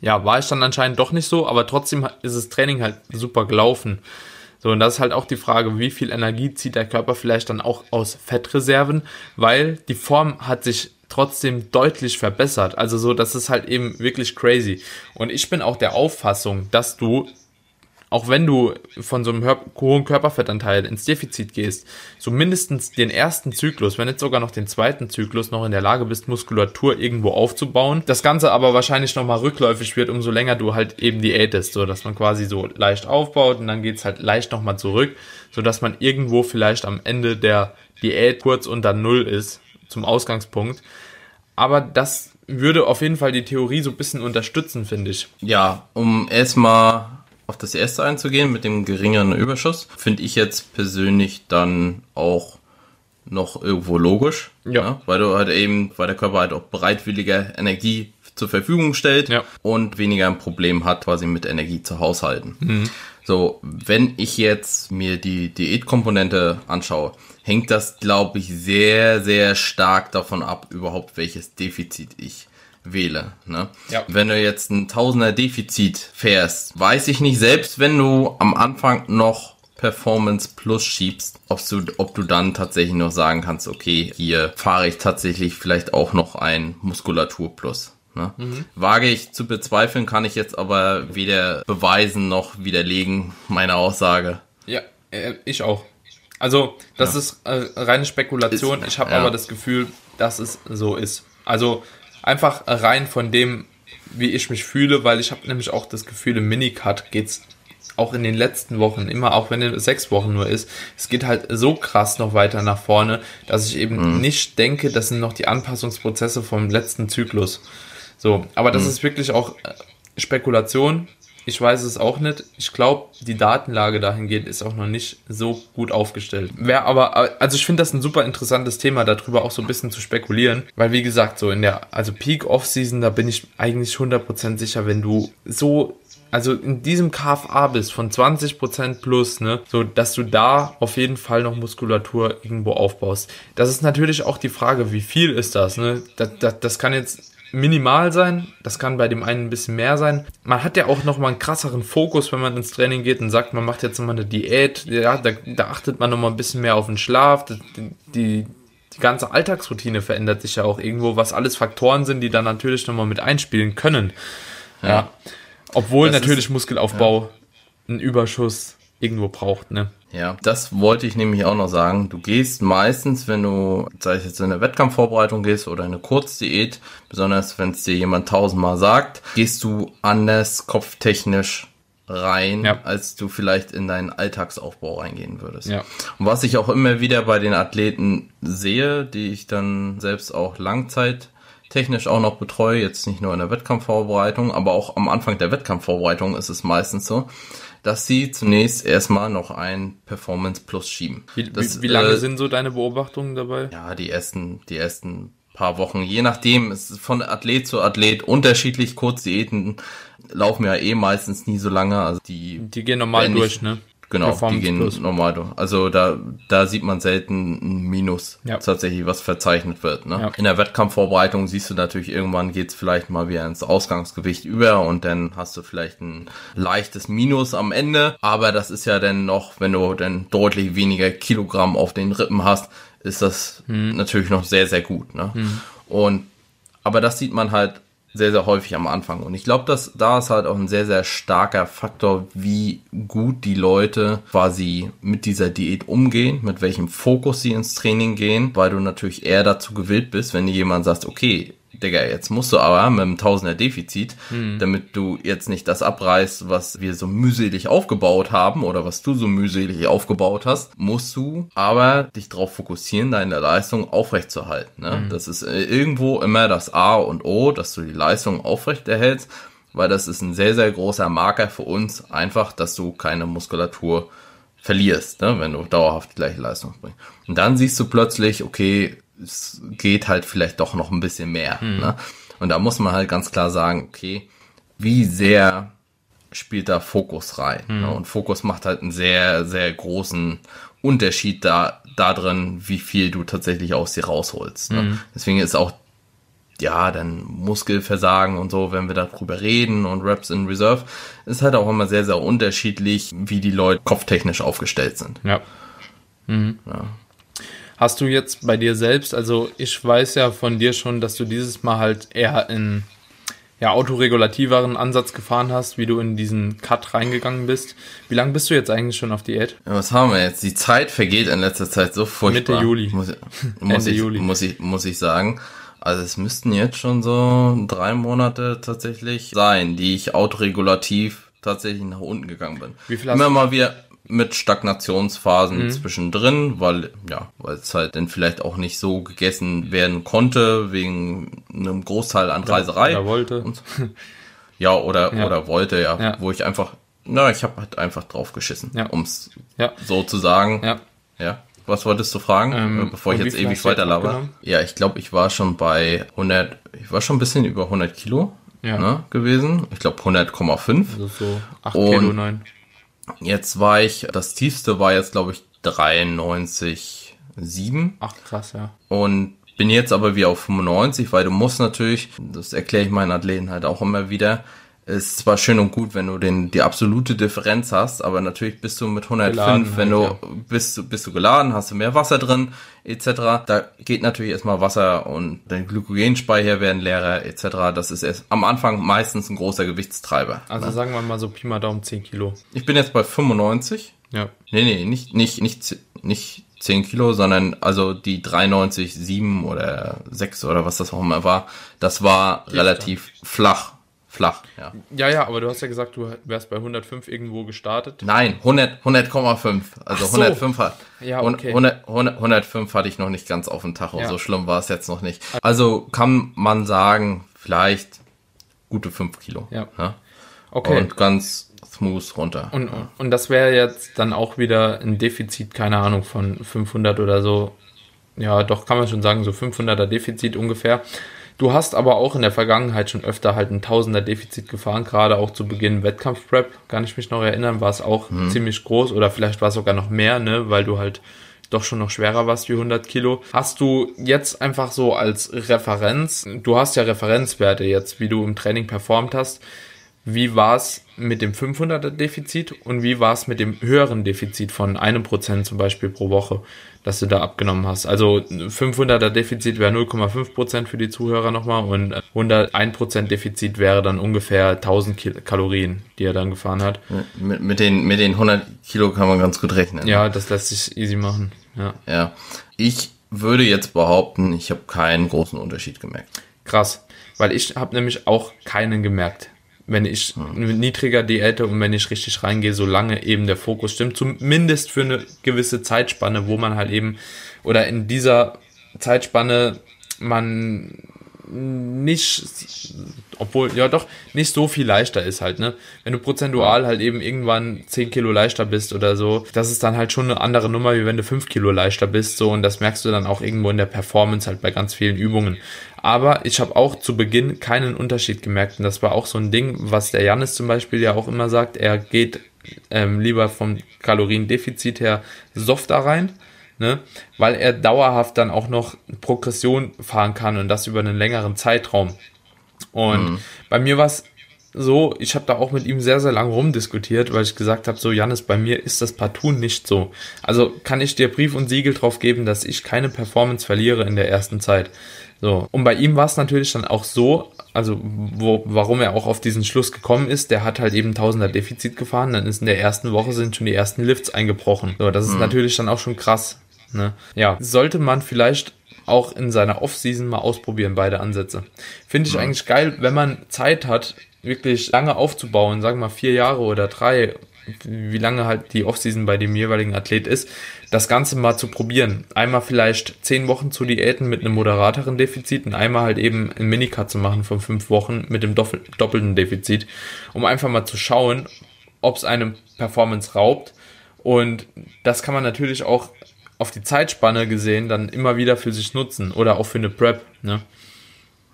ja, war ich dann anscheinend doch nicht so, aber trotzdem ist das Training halt super gelaufen. So, und das ist halt auch die Frage, wie viel Energie zieht der Körper vielleicht dann auch aus Fettreserven, weil die Form hat sich trotzdem deutlich verbessert. Also so, das ist halt eben wirklich crazy. Und ich bin auch der Auffassung, dass du auch wenn du von so einem hohen Körperfettanteil ins Defizit gehst, so mindestens den ersten Zyklus, wenn nicht sogar noch den zweiten Zyklus noch in der Lage bist, Muskulatur irgendwo aufzubauen. Das Ganze aber wahrscheinlich nochmal rückläufig wird, umso länger du halt eben diätest, so dass man quasi so leicht aufbaut und dann geht's halt leicht nochmal zurück, so dass man irgendwo vielleicht am Ende der Diät kurz unter Null ist, zum Ausgangspunkt. Aber das würde auf jeden Fall die Theorie so ein bisschen unterstützen, finde ich. Ja, um erstmal auf das erste einzugehen mit dem geringeren Überschuss, finde ich jetzt persönlich dann auch noch irgendwo logisch. Ja. ja. Weil du halt eben, weil der Körper halt auch bereitwilliger Energie zur Verfügung stellt ja. und weniger ein Problem hat, quasi mit Energie zu haushalten. Mhm. So, wenn ich jetzt mir die Diätkomponente anschaue, hängt das, glaube ich, sehr, sehr stark davon ab, überhaupt welches Defizit ich wähle. Ne? Ja. Wenn du jetzt ein Tausender Defizit fährst, weiß ich nicht, selbst wenn du am Anfang noch Performance Plus schiebst, ob du, ob du dann tatsächlich noch sagen kannst, okay, hier fahre ich tatsächlich vielleicht auch noch ein Muskulatur Plus. Ne? Mhm. Wage ich zu bezweifeln, kann ich jetzt aber weder beweisen noch widerlegen, meine Aussage. Ja, äh, ich auch. Also, das ja. ist äh, reine Spekulation. Ist, ich habe ja. aber das Gefühl, dass es so ist. Also, Einfach rein von dem, wie ich mich fühle, weil ich habe nämlich auch das Gefühl, im Minicut geht's auch in den letzten Wochen, immer auch wenn es sechs Wochen nur ist, es geht halt so krass noch weiter nach vorne, dass ich eben mhm. nicht denke, das sind noch die Anpassungsprozesse vom letzten Zyklus. So, aber das mhm. ist wirklich auch äh, Spekulation. Ich weiß es auch nicht. Ich glaube, die Datenlage dahingehend ist auch noch nicht so gut aufgestellt. Wer aber, also ich finde das ein super interessantes Thema, darüber auch so ein bisschen zu spekulieren, weil wie gesagt, so in der, also Peak Off-Season, da bin ich eigentlich 100% sicher, wenn du so also in diesem KFA bist von 20% plus, ne, so dass du da auf jeden Fall noch Muskulatur irgendwo aufbaust. Das ist natürlich auch die Frage, wie viel ist das, ne? Das, das, das kann jetzt minimal sein, das kann bei dem einen ein bisschen mehr sein. Man hat ja auch noch mal einen krasseren Fokus, wenn man ins Training geht und sagt, man macht jetzt mal eine Diät. Ja, da, da achtet man noch mal ein bisschen mehr auf den Schlaf. Die, die, die ganze Alltagsroutine verändert sich ja auch irgendwo, was alles Faktoren sind, die dann natürlich noch mal mit einspielen können. Ja. ja. Obwohl das natürlich ist, Muskelaufbau ja. einen Überschuss irgendwo braucht, ne? Ja, das wollte ich nämlich auch noch sagen. Du gehst meistens, wenn du, sei es jetzt in der Wettkampfvorbereitung gehst oder eine Kurzdiät, besonders wenn es dir jemand tausendmal sagt, gehst du anders kopftechnisch rein, ja. als du vielleicht in deinen Alltagsaufbau reingehen würdest. Ja. Und was ich auch immer wieder bei den Athleten sehe, die ich dann selbst auch langzeittechnisch auch noch betreue, jetzt nicht nur in der Wettkampfvorbereitung, aber auch am Anfang der Wettkampfvorbereitung ist es meistens so, dass sie zunächst erstmal noch ein Performance Plus schieben. Wie, das, wie, wie lange äh, sind so deine Beobachtungen dabei? Ja, die ersten, die ersten paar Wochen, je nachdem, es ist von Athlet zu Athlet unterschiedlich. Kurzdiäten laufen ja eh meistens nie so lange. Also die, die gehen normal durch, ne? Genau, die gehen Plus. normal durch. Also da, da sieht man selten ein Minus ja. tatsächlich, was verzeichnet wird. Ne? Ja. In der Wettkampfvorbereitung siehst du natürlich, irgendwann geht's vielleicht mal wieder ins Ausgangsgewicht über und dann hast du vielleicht ein leichtes Minus am Ende. Aber das ist ja dann noch, wenn du dann deutlich weniger Kilogramm auf den Rippen hast, ist das hm. natürlich noch sehr, sehr gut. Ne? Hm. Und aber das sieht man halt sehr, sehr häufig am Anfang. Und ich glaube, dass da ist halt auch ein sehr, sehr starker Faktor, wie gut die Leute quasi mit dieser Diät umgehen, mit welchem Fokus sie ins Training gehen, weil du natürlich eher dazu gewillt bist, wenn dir jemand sagt, okay, Digga, jetzt musst du aber mit einem Tausender Defizit, mhm. damit du jetzt nicht das abreißt, was wir so mühselig aufgebaut haben oder was du so mühselig aufgebaut hast, musst du aber dich darauf fokussieren, deine Leistung aufrechtzuerhalten. Ne? Mhm. Das ist äh, irgendwo immer das A und O, dass du die Leistung aufrechterhältst, weil das ist ein sehr, sehr großer Marker für uns, einfach, dass du keine Muskulatur verlierst, ne? wenn du dauerhaft die gleiche Leistung bringst. Und dann siehst du plötzlich, okay, es geht halt vielleicht doch noch ein bisschen mehr. Mhm. Ne? Und da muss man halt ganz klar sagen, okay, wie sehr spielt da Fokus rein? Mhm. Ne? Und Fokus macht halt einen sehr, sehr großen Unterschied da, da drin, wie viel du tatsächlich aus dir rausholst. Ne? Mhm. Deswegen ist auch, ja, dann Muskelversagen und so, wenn wir darüber reden und Reps in Reserve, ist halt auch immer sehr, sehr unterschiedlich, wie die Leute kopftechnisch aufgestellt sind. Ja. Mhm. ja. Hast du jetzt bei dir selbst, also ich weiß ja von dir schon, dass du dieses Mal halt eher in ja, autoregulativeren Ansatz gefahren hast, wie du in diesen Cut reingegangen bist. Wie lange bist du jetzt eigentlich schon auf Diät? Ja, was haben wir jetzt? Die Zeit vergeht in letzter Zeit so furchtbar. Mitte Juli. Muss, muss Ende ich, Juli. Muss ich, muss ich sagen. Also es müssten jetzt schon so drei Monate tatsächlich sein, die ich autoregulativ tatsächlich nach unten gegangen bin. Wie viel hast Immer mal wieder mit Stagnationsphasen mhm. zwischendrin, weil ja, weil es halt dann vielleicht auch nicht so gegessen werden konnte wegen einem Großteil an Reiserei. Oder wollte. Und, ja, oder ja. oder wollte ja, ja, wo ich einfach, na, ich habe halt einfach drauf geschissen, ja. ums ja. so zu sagen. Ja. Ja. Was wolltest du fragen, ähm, äh, bevor ich jetzt ewig weiter laber? Ja, ich glaube, ich war schon bei 100, ich war schon ein bisschen über 100 Kilo ja. ne, gewesen. Ich glaube 100,5. Also so 8 Kilo, 9. Jetzt war ich, das tiefste war jetzt, glaube ich, 93,7. Ach, krass, ja. Und bin jetzt aber wieder auf 95, weil du musst natürlich, das erkläre ich meinen Athleten halt auch immer wieder, ist zwar schön und gut, wenn du den, die absolute Differenz hast, aber natürlich bist du mit 105, geladen wenn du, ja. bist, bist du geladen, hast du mehr Wasser drin, etc. Da geht natürlich erstmal Wasser und dein Glykogenspeicher werden leerer, etc. Das ist erst am Anfang meistens ein großer Gewichtstreiber. Also ne? sagen wir mal so Pi mal Daumen 10 Kilo. Ich bin jetzt bei 95. Ja. Nee, nee, nicht, nicht, nicht, nicht 10 Kilo, sondern also die 93, 7 oder 6 oder was das auch immer war, das war relativ flach flach, ja. Ja, ja, aber du hast ja gesagt, du wärst bei 105 irgendwo gestartet. Nein, 100, 100,5. Also so. 105 hat. Ja, okay. 100, 100, 105 hatte ich noch nicht ganz auf dem Tacho. Ja. So schlimm war es jetzt noch nicht. Also kann man sagen, vielleicht gute 5 Kilo. Ja. ja? Okay. Und ganz smooth runter. Und, ja. und das wäre jetzt dann auch wieder ein Defizit, keine Ahnung, von 500 oder so. Ja, doch kann man schon sagen, so 500er Defizit ungefähr. Du hast aber auch in der Vergangenheit schon öfter halt ein Tausender Defizit gefahren, gerade auch zu Beginn Wettkampfprep, kann ich mich noch erinnern, war es auch mhm. ziemlich groß oder vielleicht war es sogar noch mehr, ne, weil du halt doch schon noch schwerer warst wie 100 Kilo. Hast du jetzt einfach so als Referenz, du hast ja Referenzwerte jetzt, wie du im Training performt hast. Wie war es mit dem 500er Defizit und wie war es mit dem höheren Defizit von einem Prozent zum Beispiel pro Woche, dass du da abgenommen hast? Also 500er Defizit wäre 0,5 Prozent für die Zuhörer nochmal und 101 Prozent Defizit wäre dann ungefähr 1000 Kil Kalorien, die er dann gefahren hat. Mit, mit, den, mit den 100 Kilo kann man ganz gut rechnen. Ja, das lässt sich easy machen. Ja. Ja. Ich würde jetzt behaupten, ich habe keinen großen Unterschied gemerkt. Krass, weil ich habe nämlich auch keinen gemerkt wenn ich niedriger diäte und wenn ich richtig reingehe, solange eben der Fokus stimmt, zumindest für eine gewisse Zeitspanne, wo man halt eben, oder in dieser Zeitspanne man nicht, obwohl, ja doch, nicht so viel leichter ist halt, ne? Wenn du prozentual halt eben irgendwann 10 Kilo leichter bist oder so, das ist dann halt schon eine andere Nummer, wie wenn du 5 Kilo leichter bist, so, und das merkst du dann auch irgendwo in der Performance halt bei ganz vielen Übungen. Aber ich habe auch zu Beginn keinen Unterschied gemerkt. Und das war auch so ein Ding, was der Janis zum Beispiel ja auch immer sagt. Er geht ähm, lieber vom Kaloriendefizit her softer rein, ne? weil er dauerhaft dann auch noch Progression fahren kann und das über einen längeren Zeitraum. Und mhm. bei mir war es so, ich habe da auch mit ihm sehr, sehr lange rumdiskutiert, weil ich gesagt habe, so Janis, bei mir ist das partout nicht so. Also kann ich dir Brief und Siegel drauf geben, dass ich keine Performance verliere in der ersten Zeit. So. Und bei ihm war es natürlich dann auch so, also wo, warum er auch auf diesen Schluss gekommen ist, der hat halt eben Tausender Defizit gefahren, dann ist in der ersten Woche sind schon die ersten Lifts eingebrochen. So, das ist mhm. natürlich dann auch schon krass. Ne? Ja, sollte man vielleicht auch in seiner Off-Season mal ausprobieren, beide Ansätze. Finde ich mhm. eigentlich geil, wenn man Zeit hat, wirklich lange aufzubauen, sagen wir mal vier Jahre oder drei, wie lange halt die Offseason bei dem jeweiligen Athlet ist, das Ganze mal zu probieren. Einmal vielleicht zehn Wochen zu diäten mit einem moderateren Defizit und einmal halt eben ein Minicut zu machen von fünf Wochen mit dem doppelten Defizit, um einfach mal zu schauen, ob es einem Performance raubt. Und das kann man natürlich auch auf die Zeitspanne gesehen dann immer wieder für sich nutzen oder auch für eine Prep. Ne?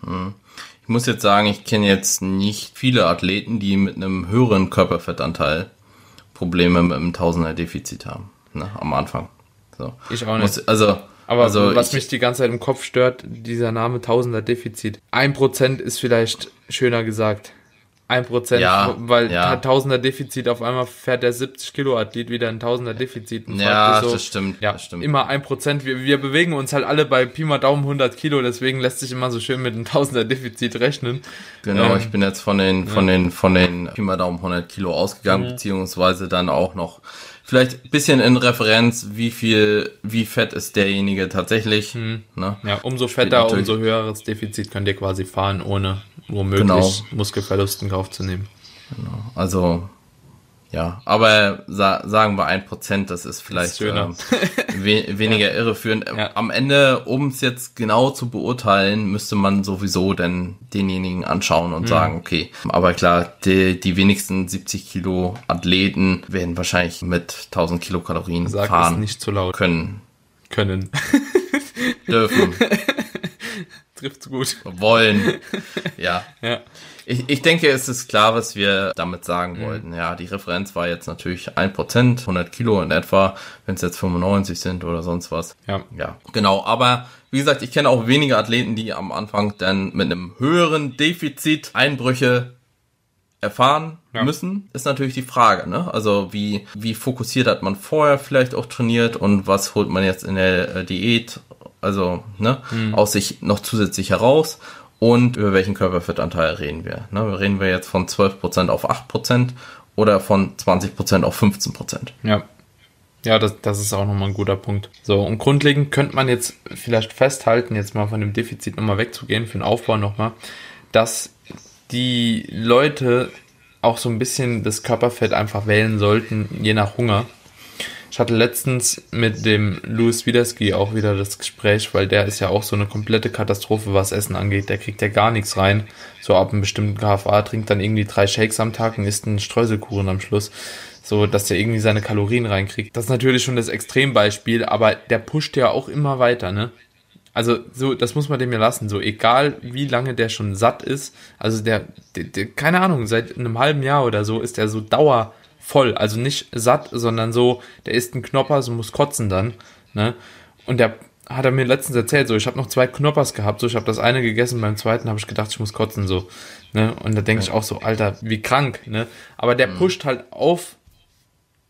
Hm. Ich muss jetzt sagen, ich kenne jetzt nicht viele Athleten, die mit einem höheren Körperfettanteil Probleme mit einem Tausender Defizit haben. Ne, am Anfang. So. Ich auch nicht. Muss, also, aber also was ich, mich die ganze Zeit im Kopf stört, dieser Name Tausender Defizit. Ein Prozent ist vielleicht schöner gesagt. Ein Prozent, ja, weil ja. Tausender Defizit auf einmal fährt der 70 Kilo Athlet wieder ein Tausender Defizit. ja, so, das stimmt. Ja, das stimmt. immer ein Prozent. Wir, wir bewegen uns halt alle bei Pi mal Daumen 100 Kilo, deswegen lässt sich immer so schön mit einem Tausender Defizit rechnen. Genau, ähm, ich bin jetzt von den, von den, von den Pi mal Daumen 100 Kilo ausgegangen, mhm. beziehungsweise dann auch noch vielleicht ein bisschen in Referenz, wie viel, wie fett ist derjenige tatsächlich. Hm. Ne? Ja, umso fetter, umso höheres Defizit könnt ihr quasi fahren, ohne womöglich genau. Muskelverlust in Kauf zu nehmen. Genau. Also ja, aber sa sagen wir ein Prozent, das ist vielleicht das ist äh, we weniger ja. irreführend. Ja. Am Ende, um es jetzt genau zu beurteilen, müsste man sowieso dann denjenigen anschauen und mhm. sagen, okay, aber klar, die, die wenigsten 70 Kilo Athleten werden wahrscheinlich mit 1000 Kilokalorien Sag fahren nicht zu laut. können. Können. Dürfen. Trifft's gut. Wollen. Ja. Ja. Ich, ich denke, es ist klar, was wir damit sagen mhm. wollten. Ja, die Referenz war jetzt natürlich ein Prozent, 100 Kilo in etwa, wenn es jetzt 95 sind oder sonst was. Ja. Ja, genau. Aber wie gesagt, ich kenne auch wenige Athleten, die am Anfang dann mit einem höheren Defizit Einbrüche erfahren ja. müssen, ist natürlich die Frage, ne? Also wie, wie fokussiert hat man vorher vielleicht auch trainiert und was holt man jetzt in der äh, Diät, also ne, mhm. aus sich noch zusätzlich heraus und über welchen Körperfettanteil reden wir. Ne, reden wir jetzt von 12% auf 8% oder von 20% auf 15%. Ja. Ja, das, das ist auch nochmal ein guter Punkt. So, und grundlegend könnte man jetzt vielleicht festhalten, jetzt mal von dem Defizit nochmal wegzugehen, für den Aufbau nochmal, dass die Leute auch so ein bisschen das Körperfett einfach wählen sollten, je nach Hunger. Ich hatte letztens mit dem Louis Widerski auch wieder das Gespräch, weil der ist ja auch so eine komplette Katastrophe, was Essen angeht. Der kriegt ja gar nichts rein. So ab einem bestimmten KFA trinkt dann irgendwie drei Shakes am Tag und isst einen Streuselkuchen am Schluss. So, dass der irgendwie seine Kalorien reinkriegt. Das ist natürlich schon das Extrembeispiel, aber der pusht ja auch immer weiter, ne? Also, so, das muss man dem ja lassen. So, egal wie lange der schon satt ist, also der, der, der keine Ahnung, seit einem halben Jahr oder so ist der so dauer voll. Also nicht satt, sondern so, der isst einen Knopper, so muss kotzen dann. Ne? Und der hat er mir letztens erzählt, so ich habe noch zwei Knoppers gehabt, so ich habe das eine gegessen, beim zweiten habe ich gedacht, ich muss kotzen so, ne? Und da denke ich auch so, Alter, wie krank, ne? Aber der pusht halt auf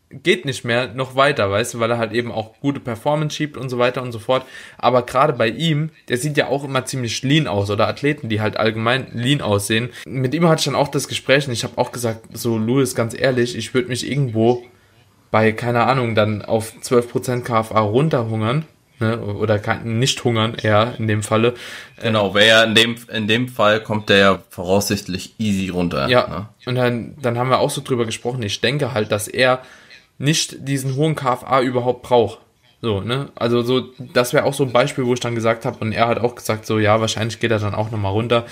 geht nicht mehr noch weiter, weißt du, weil er halt eben auch gute Performance schiebt und so weiter und so fort. Aber gerade bei ihm, der sieht ja auch immer ziemlich lean aus oder Athleten, die halt allgemein lean aussehen. Mit ihm hatte ich dann auch das Gespräch und ich habe auch gesagt, so Louis, ganz ehrlich, ich würde mich irgendwo bei, keine Ahnung, dann auf 12% KFA runterhungern. Ne, oder kein, nicht hungern, eher in dem Falle. Genau, wäre ja in dem, in dem Fall kommt der ja voraussichtlich easy runter. Ja, ne? und dann, dann haben wir auch so drüber gesprochen. Ich denke halt, dass er nicht diesen hohen KFA überhaupt braucht. So, ne? Also so, das wäre auch so ein Beispiel, wo ich dann gesagt habe, und er hat auch gesagt, so ja, wahrscheinlich geht er dann auch nochmal runter,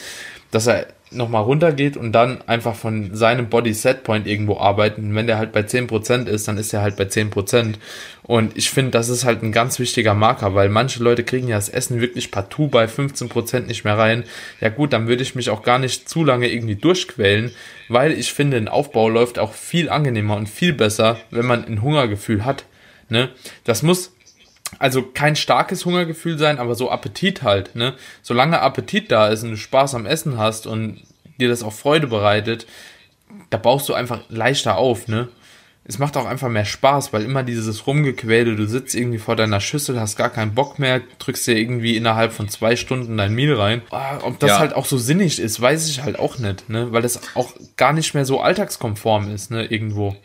dass er nochmal runter geht und dann einfach von seinem Body Set Point irgendwo arbeiten. Wenn der halt bei 10% ist, dann ist er halt bei 10%. Und ich finde, das ist halt ein ganz wichtiger Marker, weil manche Leute kriegen ja das Essen wirklich partout bei 15% nicht mehr rein. Ja gut, dann würde ich mich auch gar nicht zu lange irgendwie durchquälen, weil ich finde, ein Aufbau läuft auch viel angenehmer und viel besser, wenn man ein Hungergefühl hat. Ne? Das muss also kein starkes Hungergefühl sein, aber so Appetit halt, ne? Solange Appetit da ist und du Spaß am Essen hast und dir das auch Freude bereitet, da baust du einfach leichter auf, ne? Es macht auch einfach mehr Spaß, weil immer dieses Rumgequäle, du sitzt irgendwie vor deiner Schüssel, hast gar keinen Bock mehr, drückst dir irgendwie innerhalb von zwei Stunden dein Meal rein. Ah, ob das ja. halt auch so sinnig ist, weiß ich halt auch nicht, ne? Weil das auch gar nicht mehr so alltagskonform ist, ne? Irgendwo.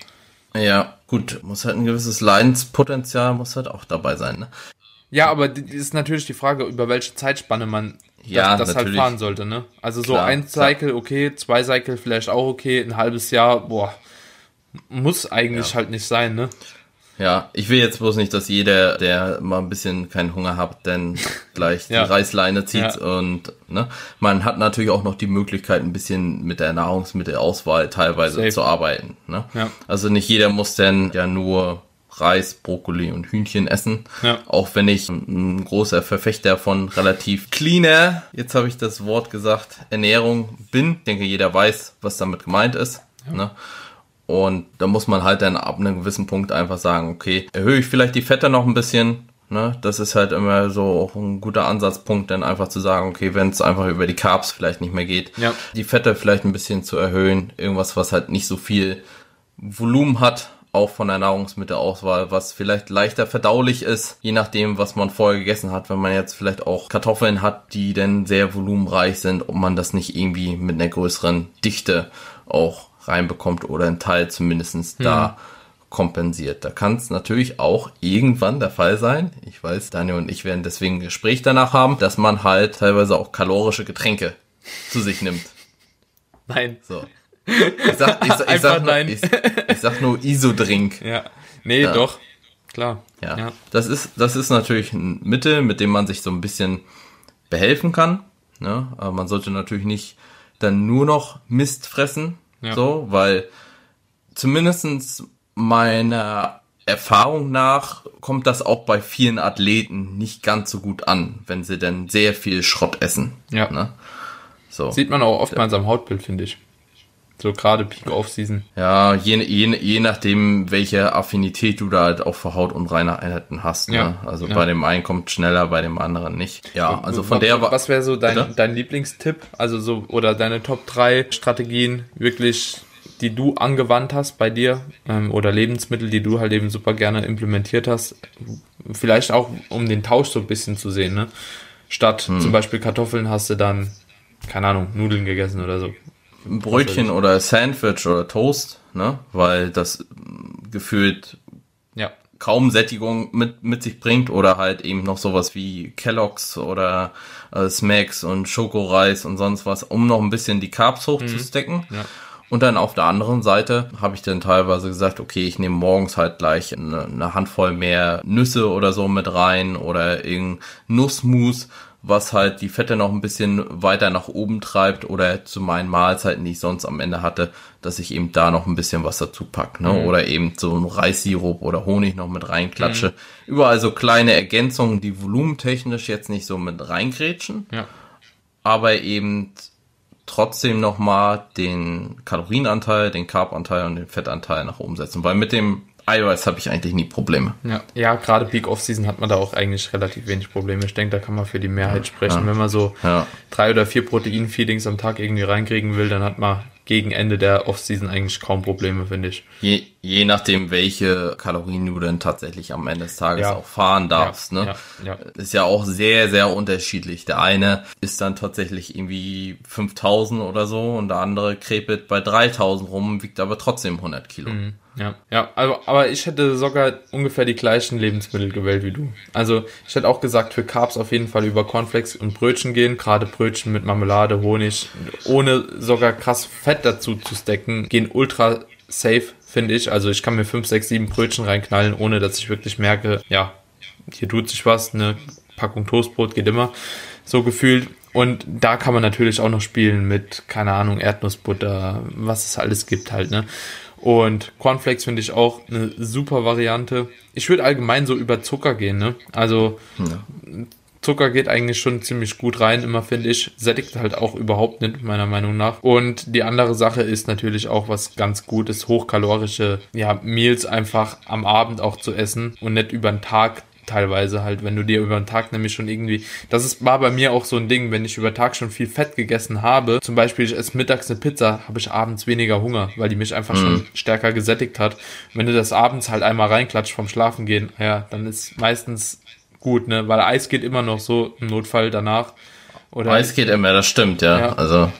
Ja, gut, muss halt ein gewisses Leidenspotenzial muss halt auch dabei sein, ne? Ja, aber ist natürlich die Frage, über welche Zeitspanne man ja, das, das halt fahren sollte, ne? Also so klar, ein Cycle, klar. okay, zwei Cycle vielleicht auch okay, ein halbes Jahr, boah, muss eigentlich ja. halt nicht sein, ne? Ja, ich will jetzt bloß nicht, dass jeder, der mal ein bisschen keinen Hunger hat, dann gleich ja. die Reißleine zieht ja. und ne, man hat natürlich auch noch die Möglichkeit, ein bisschen mit der Nahrungsmittelauswahl teilweise Safe. zu arbeiten. Ne? Ja. Also nicht jeder muss denn ja nur Reis, Brokkoli und Hühnchen essen. Ja. Auch wenn ich ein großer Verfechter von relativ cleaner, jetzt habe ich das Wort gesagt, Ernährung bin. Ich denke, jeder weiß, was damit gemeint ist. Ja. Ne? Und da muss man halt dann ab einem gewissen Punkt einfach sagen, okay, erhöhe ich vielleicht die Fette noch ein bisschen. Ne? Das ist halt immer so auch ein guter Ansatzpunkt, dann einfach zu sagen, okay, wenn es einfach über die Carbs vielleicht nicht mehr geht, ja. die Fette vielleicht ein bisschen zu erhöhen. Irgendwas, was halt nicht so viel Volumen hat, auch von der Nahrungsmittelauswahl, was vielleicht leichter verdaulich ist, je nachdem, was man vorher gegessen hat. Wenn man jetzt vielleicht auch Kartoffeln hat, die dann sehr volumenreich sind, ob man das nicht irgendwie mit einer größeren Dichte auch reinbekommt oder ein Teil zumindestens hm. da kompensiert. Da kann es natürlich auch irgendwann der Fall sein. Ich weiß, Daniel und ich werden deswegen ein Gespräch danach haben, dass man halt teilweise auch kalorische Getränke zu sich nimmt. Nein. So. Ich sag, ich, ich, ich sag, nur, ich, ich, sag nur Isodrink. Ja. Nee, ja. doch. Klar. Ja. ja. Das ist, das ist natürlich ein Mittel, mit dem man sich so ein bisschen behelfen kann. Ne? Aber man sollte natürlich nicht dann nur noch Mist fressen, ja. So, weil zumindestens meiner Erfahrung nach kommt das auch bei vielen Athleten nicht ganz so gut an, wenn sie denn sehr viel Schrott essen. Ja. Ne? So. Sieht man auch oftmals am Hautbild, finde ich. So gerade Peak Off-Season. Ja, je, je, je nachdem, welche Affinität du da halt auch für Haut und reine Einheiten hast. Ne? Ja, also ja. bei dem einen kommt schneller, bei dem anderen nicht. Ja, also von was, der Was wäre so dein, dein Lieblingstipp? Also so, oder deine Top 3 Strategien wirklich, die du angewandt hast bei dir ähm, oder Lebensmittel, die du halt eben super gerne implementiert hast. Vielleicht auch, um den Tausch so ein bisschen zu sehen, ne? Statt hm. zum Beispiel Kartoffeln hast du dann, keine Ahnung, Nudeln gegessen oder so. Brötchen oder Sandwich oder Toast, ne? Weil das gefühlt ja. kaum Sättigung mit, mit sich bringt oder halt eben noch sowas wie Kellogg's oder äh, Smacks und Schokoreis und sonst was, um noch ein bisschen die Carbs hochzustecken. Mhm. Ja. Und dann auf der anderen Seite habe ich dann teilweise gesagt, okay, ich nehme morgens halt gleich eine, eine Handvoll mehr Nüsse oder so mit rein oder irgendein Nussmus was halt die Fette noch ein bisschen weiter nach oben treibt oder zu meinen Mahlzeiten, die ich sonst am Ende hatte, dass ich eben da noch ein bisschen was dazu pack, ne? Mhm. Oder eben so ein Reissirup oder Honig noch mit reinklatsche. Mhm. Überall so kleine Ergänzungen, die volumentechnisch jetzt nicht so mit reingrätschen, ja. aber eben trotzdem nochmal den Kalorienanteil, den Carbanteil und den Fettanteil nach oben setzen. Weil mit dem iOS habe ich eigentlich nie Probleme. Ja, ja gerade Peak Off-Season hat man da auch eigentlich relativ wenig Probleme. Ich denke, da kann man für die Mehrheit sprechen. Ja. Wenn man so Ja. drei oder vier Protein-Feedings am Tag irgendwie reinkriegen will, dann hat man gegen Ende der Off-Season eigentlich kaum Probleme, finde ich. Je, je nachdem, welche Kalorien du denn tatsächlich am Ende des Tages Ja. auch fahren darfst. Ja, ne? ja. Ist ja auch sehr, sehr unterschiedlich. Der eine ist dann tatsächlich irgendwie 5000 oder so und der andere krepelt bei 3000 rum, wiegt aber trotzdem 100 Kilo. Ja, ja, also, aber ich hätte sogar ungefähr die gleichen Lebensmittel gewählt wie du. Also ich hätte auch gesagt, für Carbs auf jeden Fall über Cornflakes und Brötchen gehen. Gerade Brötchen mit Marmelade, Honig, ohne sogar krass Fett dazu zu stacken, gehen ultra safe, finde ich. Also ich kann mir 5, 6, 7 Brötchen reinknallen, ohne dass ich wirklich merke, ja, hier tut sich was, eine Packung Toastbrot geht immer, so gefühlt. Und da kann man natürlich auch noch spielen mit, keine Ahnung, Erdnussbutter, was es alles gibt halt, ne? Und Cornflakes finde ich auch eine super Variante. Ich würde allgemein so über Zucker gehen, ne? Also Zucker geht eigentlich schon ziemlich gut rein, immer finde ich. Sättigt halt auch überhaupt nicht, meiner Meinung nach. Und die andere Sache ist natürlich auch was ganz Gutes, hochkalorische ja, Meals einfach am Abend auch zu essen und nicht über den Tag teilweise halt, wenn du dir über den Tag nämlich schon irgendwie, das ist, war bei mir auch so ein Ding, wenn ich über den Tag schon viel Fett gegessen habe, zum Beispiel ich esse mittags eine Pizza, habe ich abends weniger Hunger, weil die mich einfach schon stärker gesättigt hat. Wenn du das abends halt einmal reinklatscht vom Schlafen gehen, ja, dann ist meistens gut, ne, weil Eis geht immer noch so im Notfall danach. Oder Eis geht immer, das stimmt, ja. Ja. Also,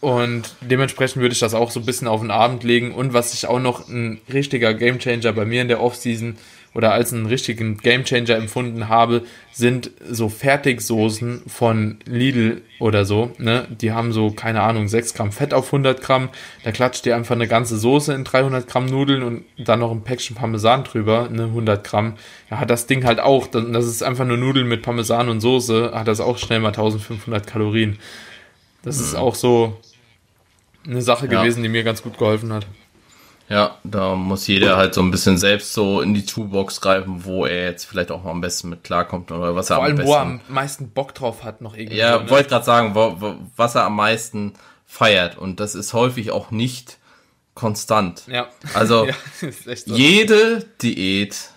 und dementsprechend würde ich das auch so ein bisschen auf den Abend legen. Und was ich auch noch ein richtiger Gamechanger bei mir in der Offseason oder als einen richtigen Gamechanger empfunden habe, sind so Fertigsoßen von Lidl oder so. Ne? Die haben so, keine Ahnung, 6 Gramm Fett auf 100 Gramm. Da klatscht dir einfach eine ganze Soße in 300 Gramm Nudeln und dann noch ein Päckchen Parmesan drüber, ne, 100 Gramm. Ja, hat das Ding halt auch, das ist einfach nur Nudeln mit Parmesan und Soße, hat das auch schnell mal 1500 Kalorien. Das ist auch so eine Sache Ja. gewesen, die mir ganz gut geholfen hat. Ja, da muss jeder halt so ein bisschen selbst so in die Toolbox greifen, wo er jetzt vielleicht auch mal am besten mit klarkommt oder was er Vor am allem, besten... wo er am meisten Bock drauf hat, noch irgendwie. Ja, ne? wollte gerade sagen, wo, wo, was er am meisten feiert. Und das ist häufig auch nicht konstant. ja. Also ja, so. jede Diät,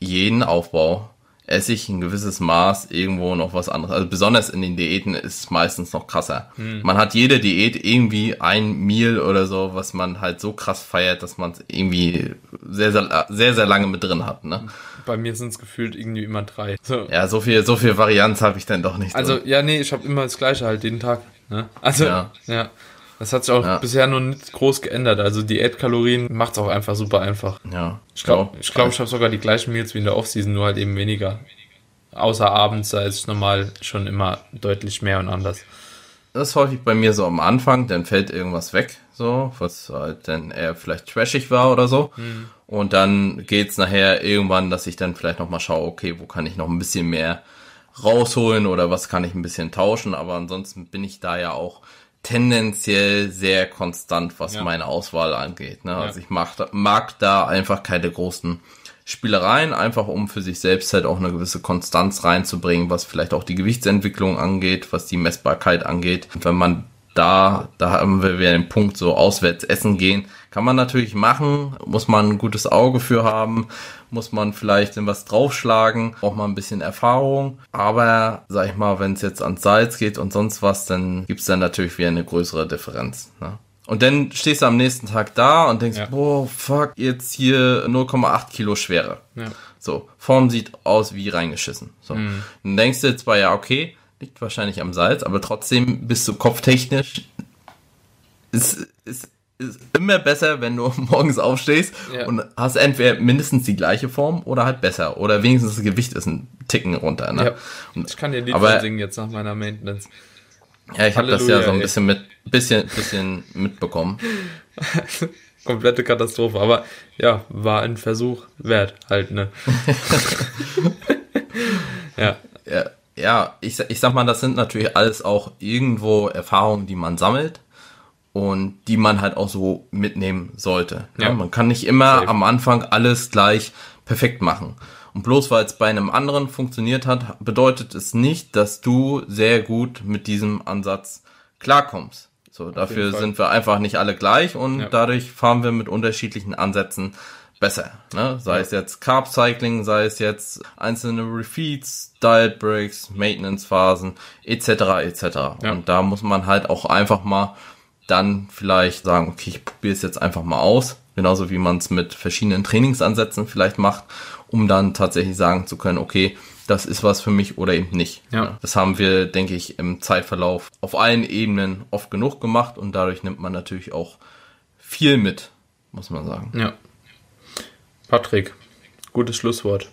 jeden Aufbau esse ich ein gewisses Maß irgendwo noch was anderes. Also besonders in den Diäten ist es meistens noch krasser. Hm. Man hat jede Diät irgendwie ein Meal oder so, was man halt so krass feiert, dass man es irgendwie sehr, sehr, sehr, sehr lange mit drin hat. Ne? Bei mir sind es gefühlt irgendwie immer drei. So. Ja, so viel, so viel Varianz habe ich dann doch nicht. Also, drin. ja, nee, ich habe immer das Gleiche halt jeden Tag. Ne? Also, ja. Ja. Das hat sich auch Ja. bisher noch nicht groß geändert. Also, Diätkalorien macht's auch einfach super einfach. ja, Ich glaube, ich, glaub, ich habe sogar die gleichen Meals wie in der Offseason, nur halt eben weniger. Außer abends, da ist normal schon immer deutlich mehr und anders. Das ist häufig bei mir so am Anfang, dann fällt irgendwas weg, so, was halt dann eher vielleicht trashig war oder so. Und dann geht's nachher irgendwann, dass ich dann vielleicht nochmal schaue, okay, wo kann ich noch ein bisschen mehr rausholen oder was kann ich ein bisschen tauschen. Aber ansonsten bin ich da ja auch tendenziell sehr konstant, was Ja. meine Auswahl angeht. Ne? Also ich mag da, mag da einfach keine großen Spielereien, einfach um für sich selbst halt auch eine gewisse Konstanz reinzubringen, was vielleicht auch die Gewichtsentwicklung angeht, was die Messbarkeit angeht. Und wenn man da, da haben wir wieder den Punkt, so auswärts essen gehen, kann man natürlich machen, muss man ein gutes Auge für haben, muss man vielleicht in was draufschlagen, braucht man ein bisschen Erfahrung. Aber, sag ich mal, wenn es jetzt ans Salz geht und sonst was, dann gibt's dann natürlich wieder eine größere Differenz. Ne? Und dann stehst du am nächsten Tag da und denkst, Ja. boah, fuck, jetzt hier 0,8 Kilo Schwere. Ja. So, Form sieht aus wie reingeschissen. So. Dann denkst du jetzt zwar, ja, okay, liegt wahrscheinlich am Salz, aber trotzdem bist du kopftechnisch, ist, ist, ist immer besser, wenn du morgens aufstehst Ja. und hast entweder mindestens die gleiche Form oder halt besser. Oder wenigstens das Gewicht ist ein Ticken runter. Ne? Ja. Und, Ich kann dir Lied Aber- singen jetzt nach meiner Maintenance. ja, ich habe das ja so ein bisschen mit, bisschen, bisschen mitbekommen. Komplette Katastrophe. Aber ja, war ein Versuch wert halt, ne? ja. Ja, ja ich, ich sag mal, das sind natürlich alles auch irgendwo Erfahrungen, die man sammelt und die man halt auch so mitnehmen sollte. Ja. Ja. Man kann nicht immer Safe. am Anfang alles gleich perfekt machen. Und bloß weil es bei einem anderen funktioniert hat, bedeutet es nicht, dass du sehr gut mit diesem Ansatz klarkommst. So, dafür Fall. sind wir einfach nicht alle gleich und Ja. dadurch fahren wir mit unterschiedlichen Ansätzen besser. Ne? Sei es jetzt Carb Cycling, sei es jetzt einzelne Refeeds, Diet Breaks, Maintenance Phasen etc. etc. Ja. Und da muss man halt auch einfach mal dann vielleicht sagen, okay, ich probiere es jetzt einfach mal aus, genauso wie man es mit verschiedenen Trainingsansätzen vielleicht macht, um dann tatsächlich sagen zu können, okay, das ist was für mich oder eben nicht. Ja. Das haben wir, denke ich, im Zeitverlauf auf allen Ebenen oft genug gemacht und dadurch nimmt man natürlich auch viel mit, muss man sagen. Ja. Patrick, gutes Schlusswort.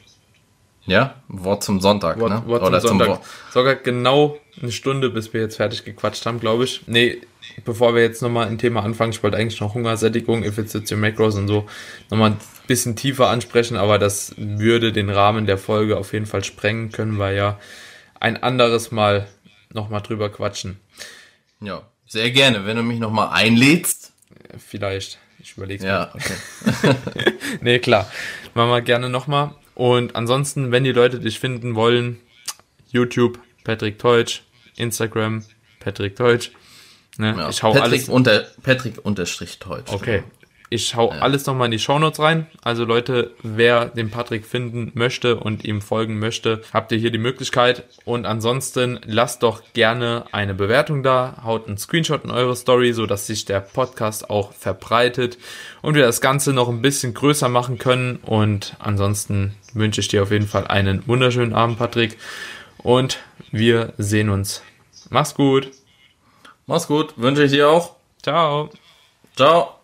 Ja, Wort zum Sonntag, Wort, ne? Wort Oder zum Sonntag. Zum Sogar genau eine Stunde, bis wir jetzt fertig gequatscht haben, glaube ich. Nee, bevor wir jetzt nochmal ein Thema anfangen, ich wollte eigentlich noch Hungersättigung, Effizienz Macros und so nochmal ein bisschen tiefer ansprechen, aber das würde den Rahmen der Folge auf jeden Fall sprengen, können wir ja ein anderes Mal nochmal drüber quatschen. Ja, sehr gerne, wenn du mich nochmal einlädst. Vielleicht. Ich überlege Ja, okay. nee, klar. Machen wir gerne nochmal. Und ansonsten, wenn die Leute dich finden wollen, YouTube, Patrick Teutsch, Instagram, Patrick Teutsch. Ne? Ja, ich hau Patrick alles. Unter, Patrick unterstrich Teutsch. Okay, ich hau ja. alles nochmal in die Shownotes rein. Also Leute, wer den Patrick finden möchte und ihm folgen möchte, habt ihr hier die Möglichkeit. Und ansonsten lasst doch gerne eine Bewertung da, haut einen Screenshot in eure Story, so dass sich der Podcast auch verbreitet und wir das Ganze noch ein bisschen größer machen können. Und ansonsten wünsche ich dir auf jeden Fall einen wunderschönen Abend, Patrick. Und wir sehen uns. Mach's gut. Mach's gut. Wünsche ich dir auch. Ciao. Ciao.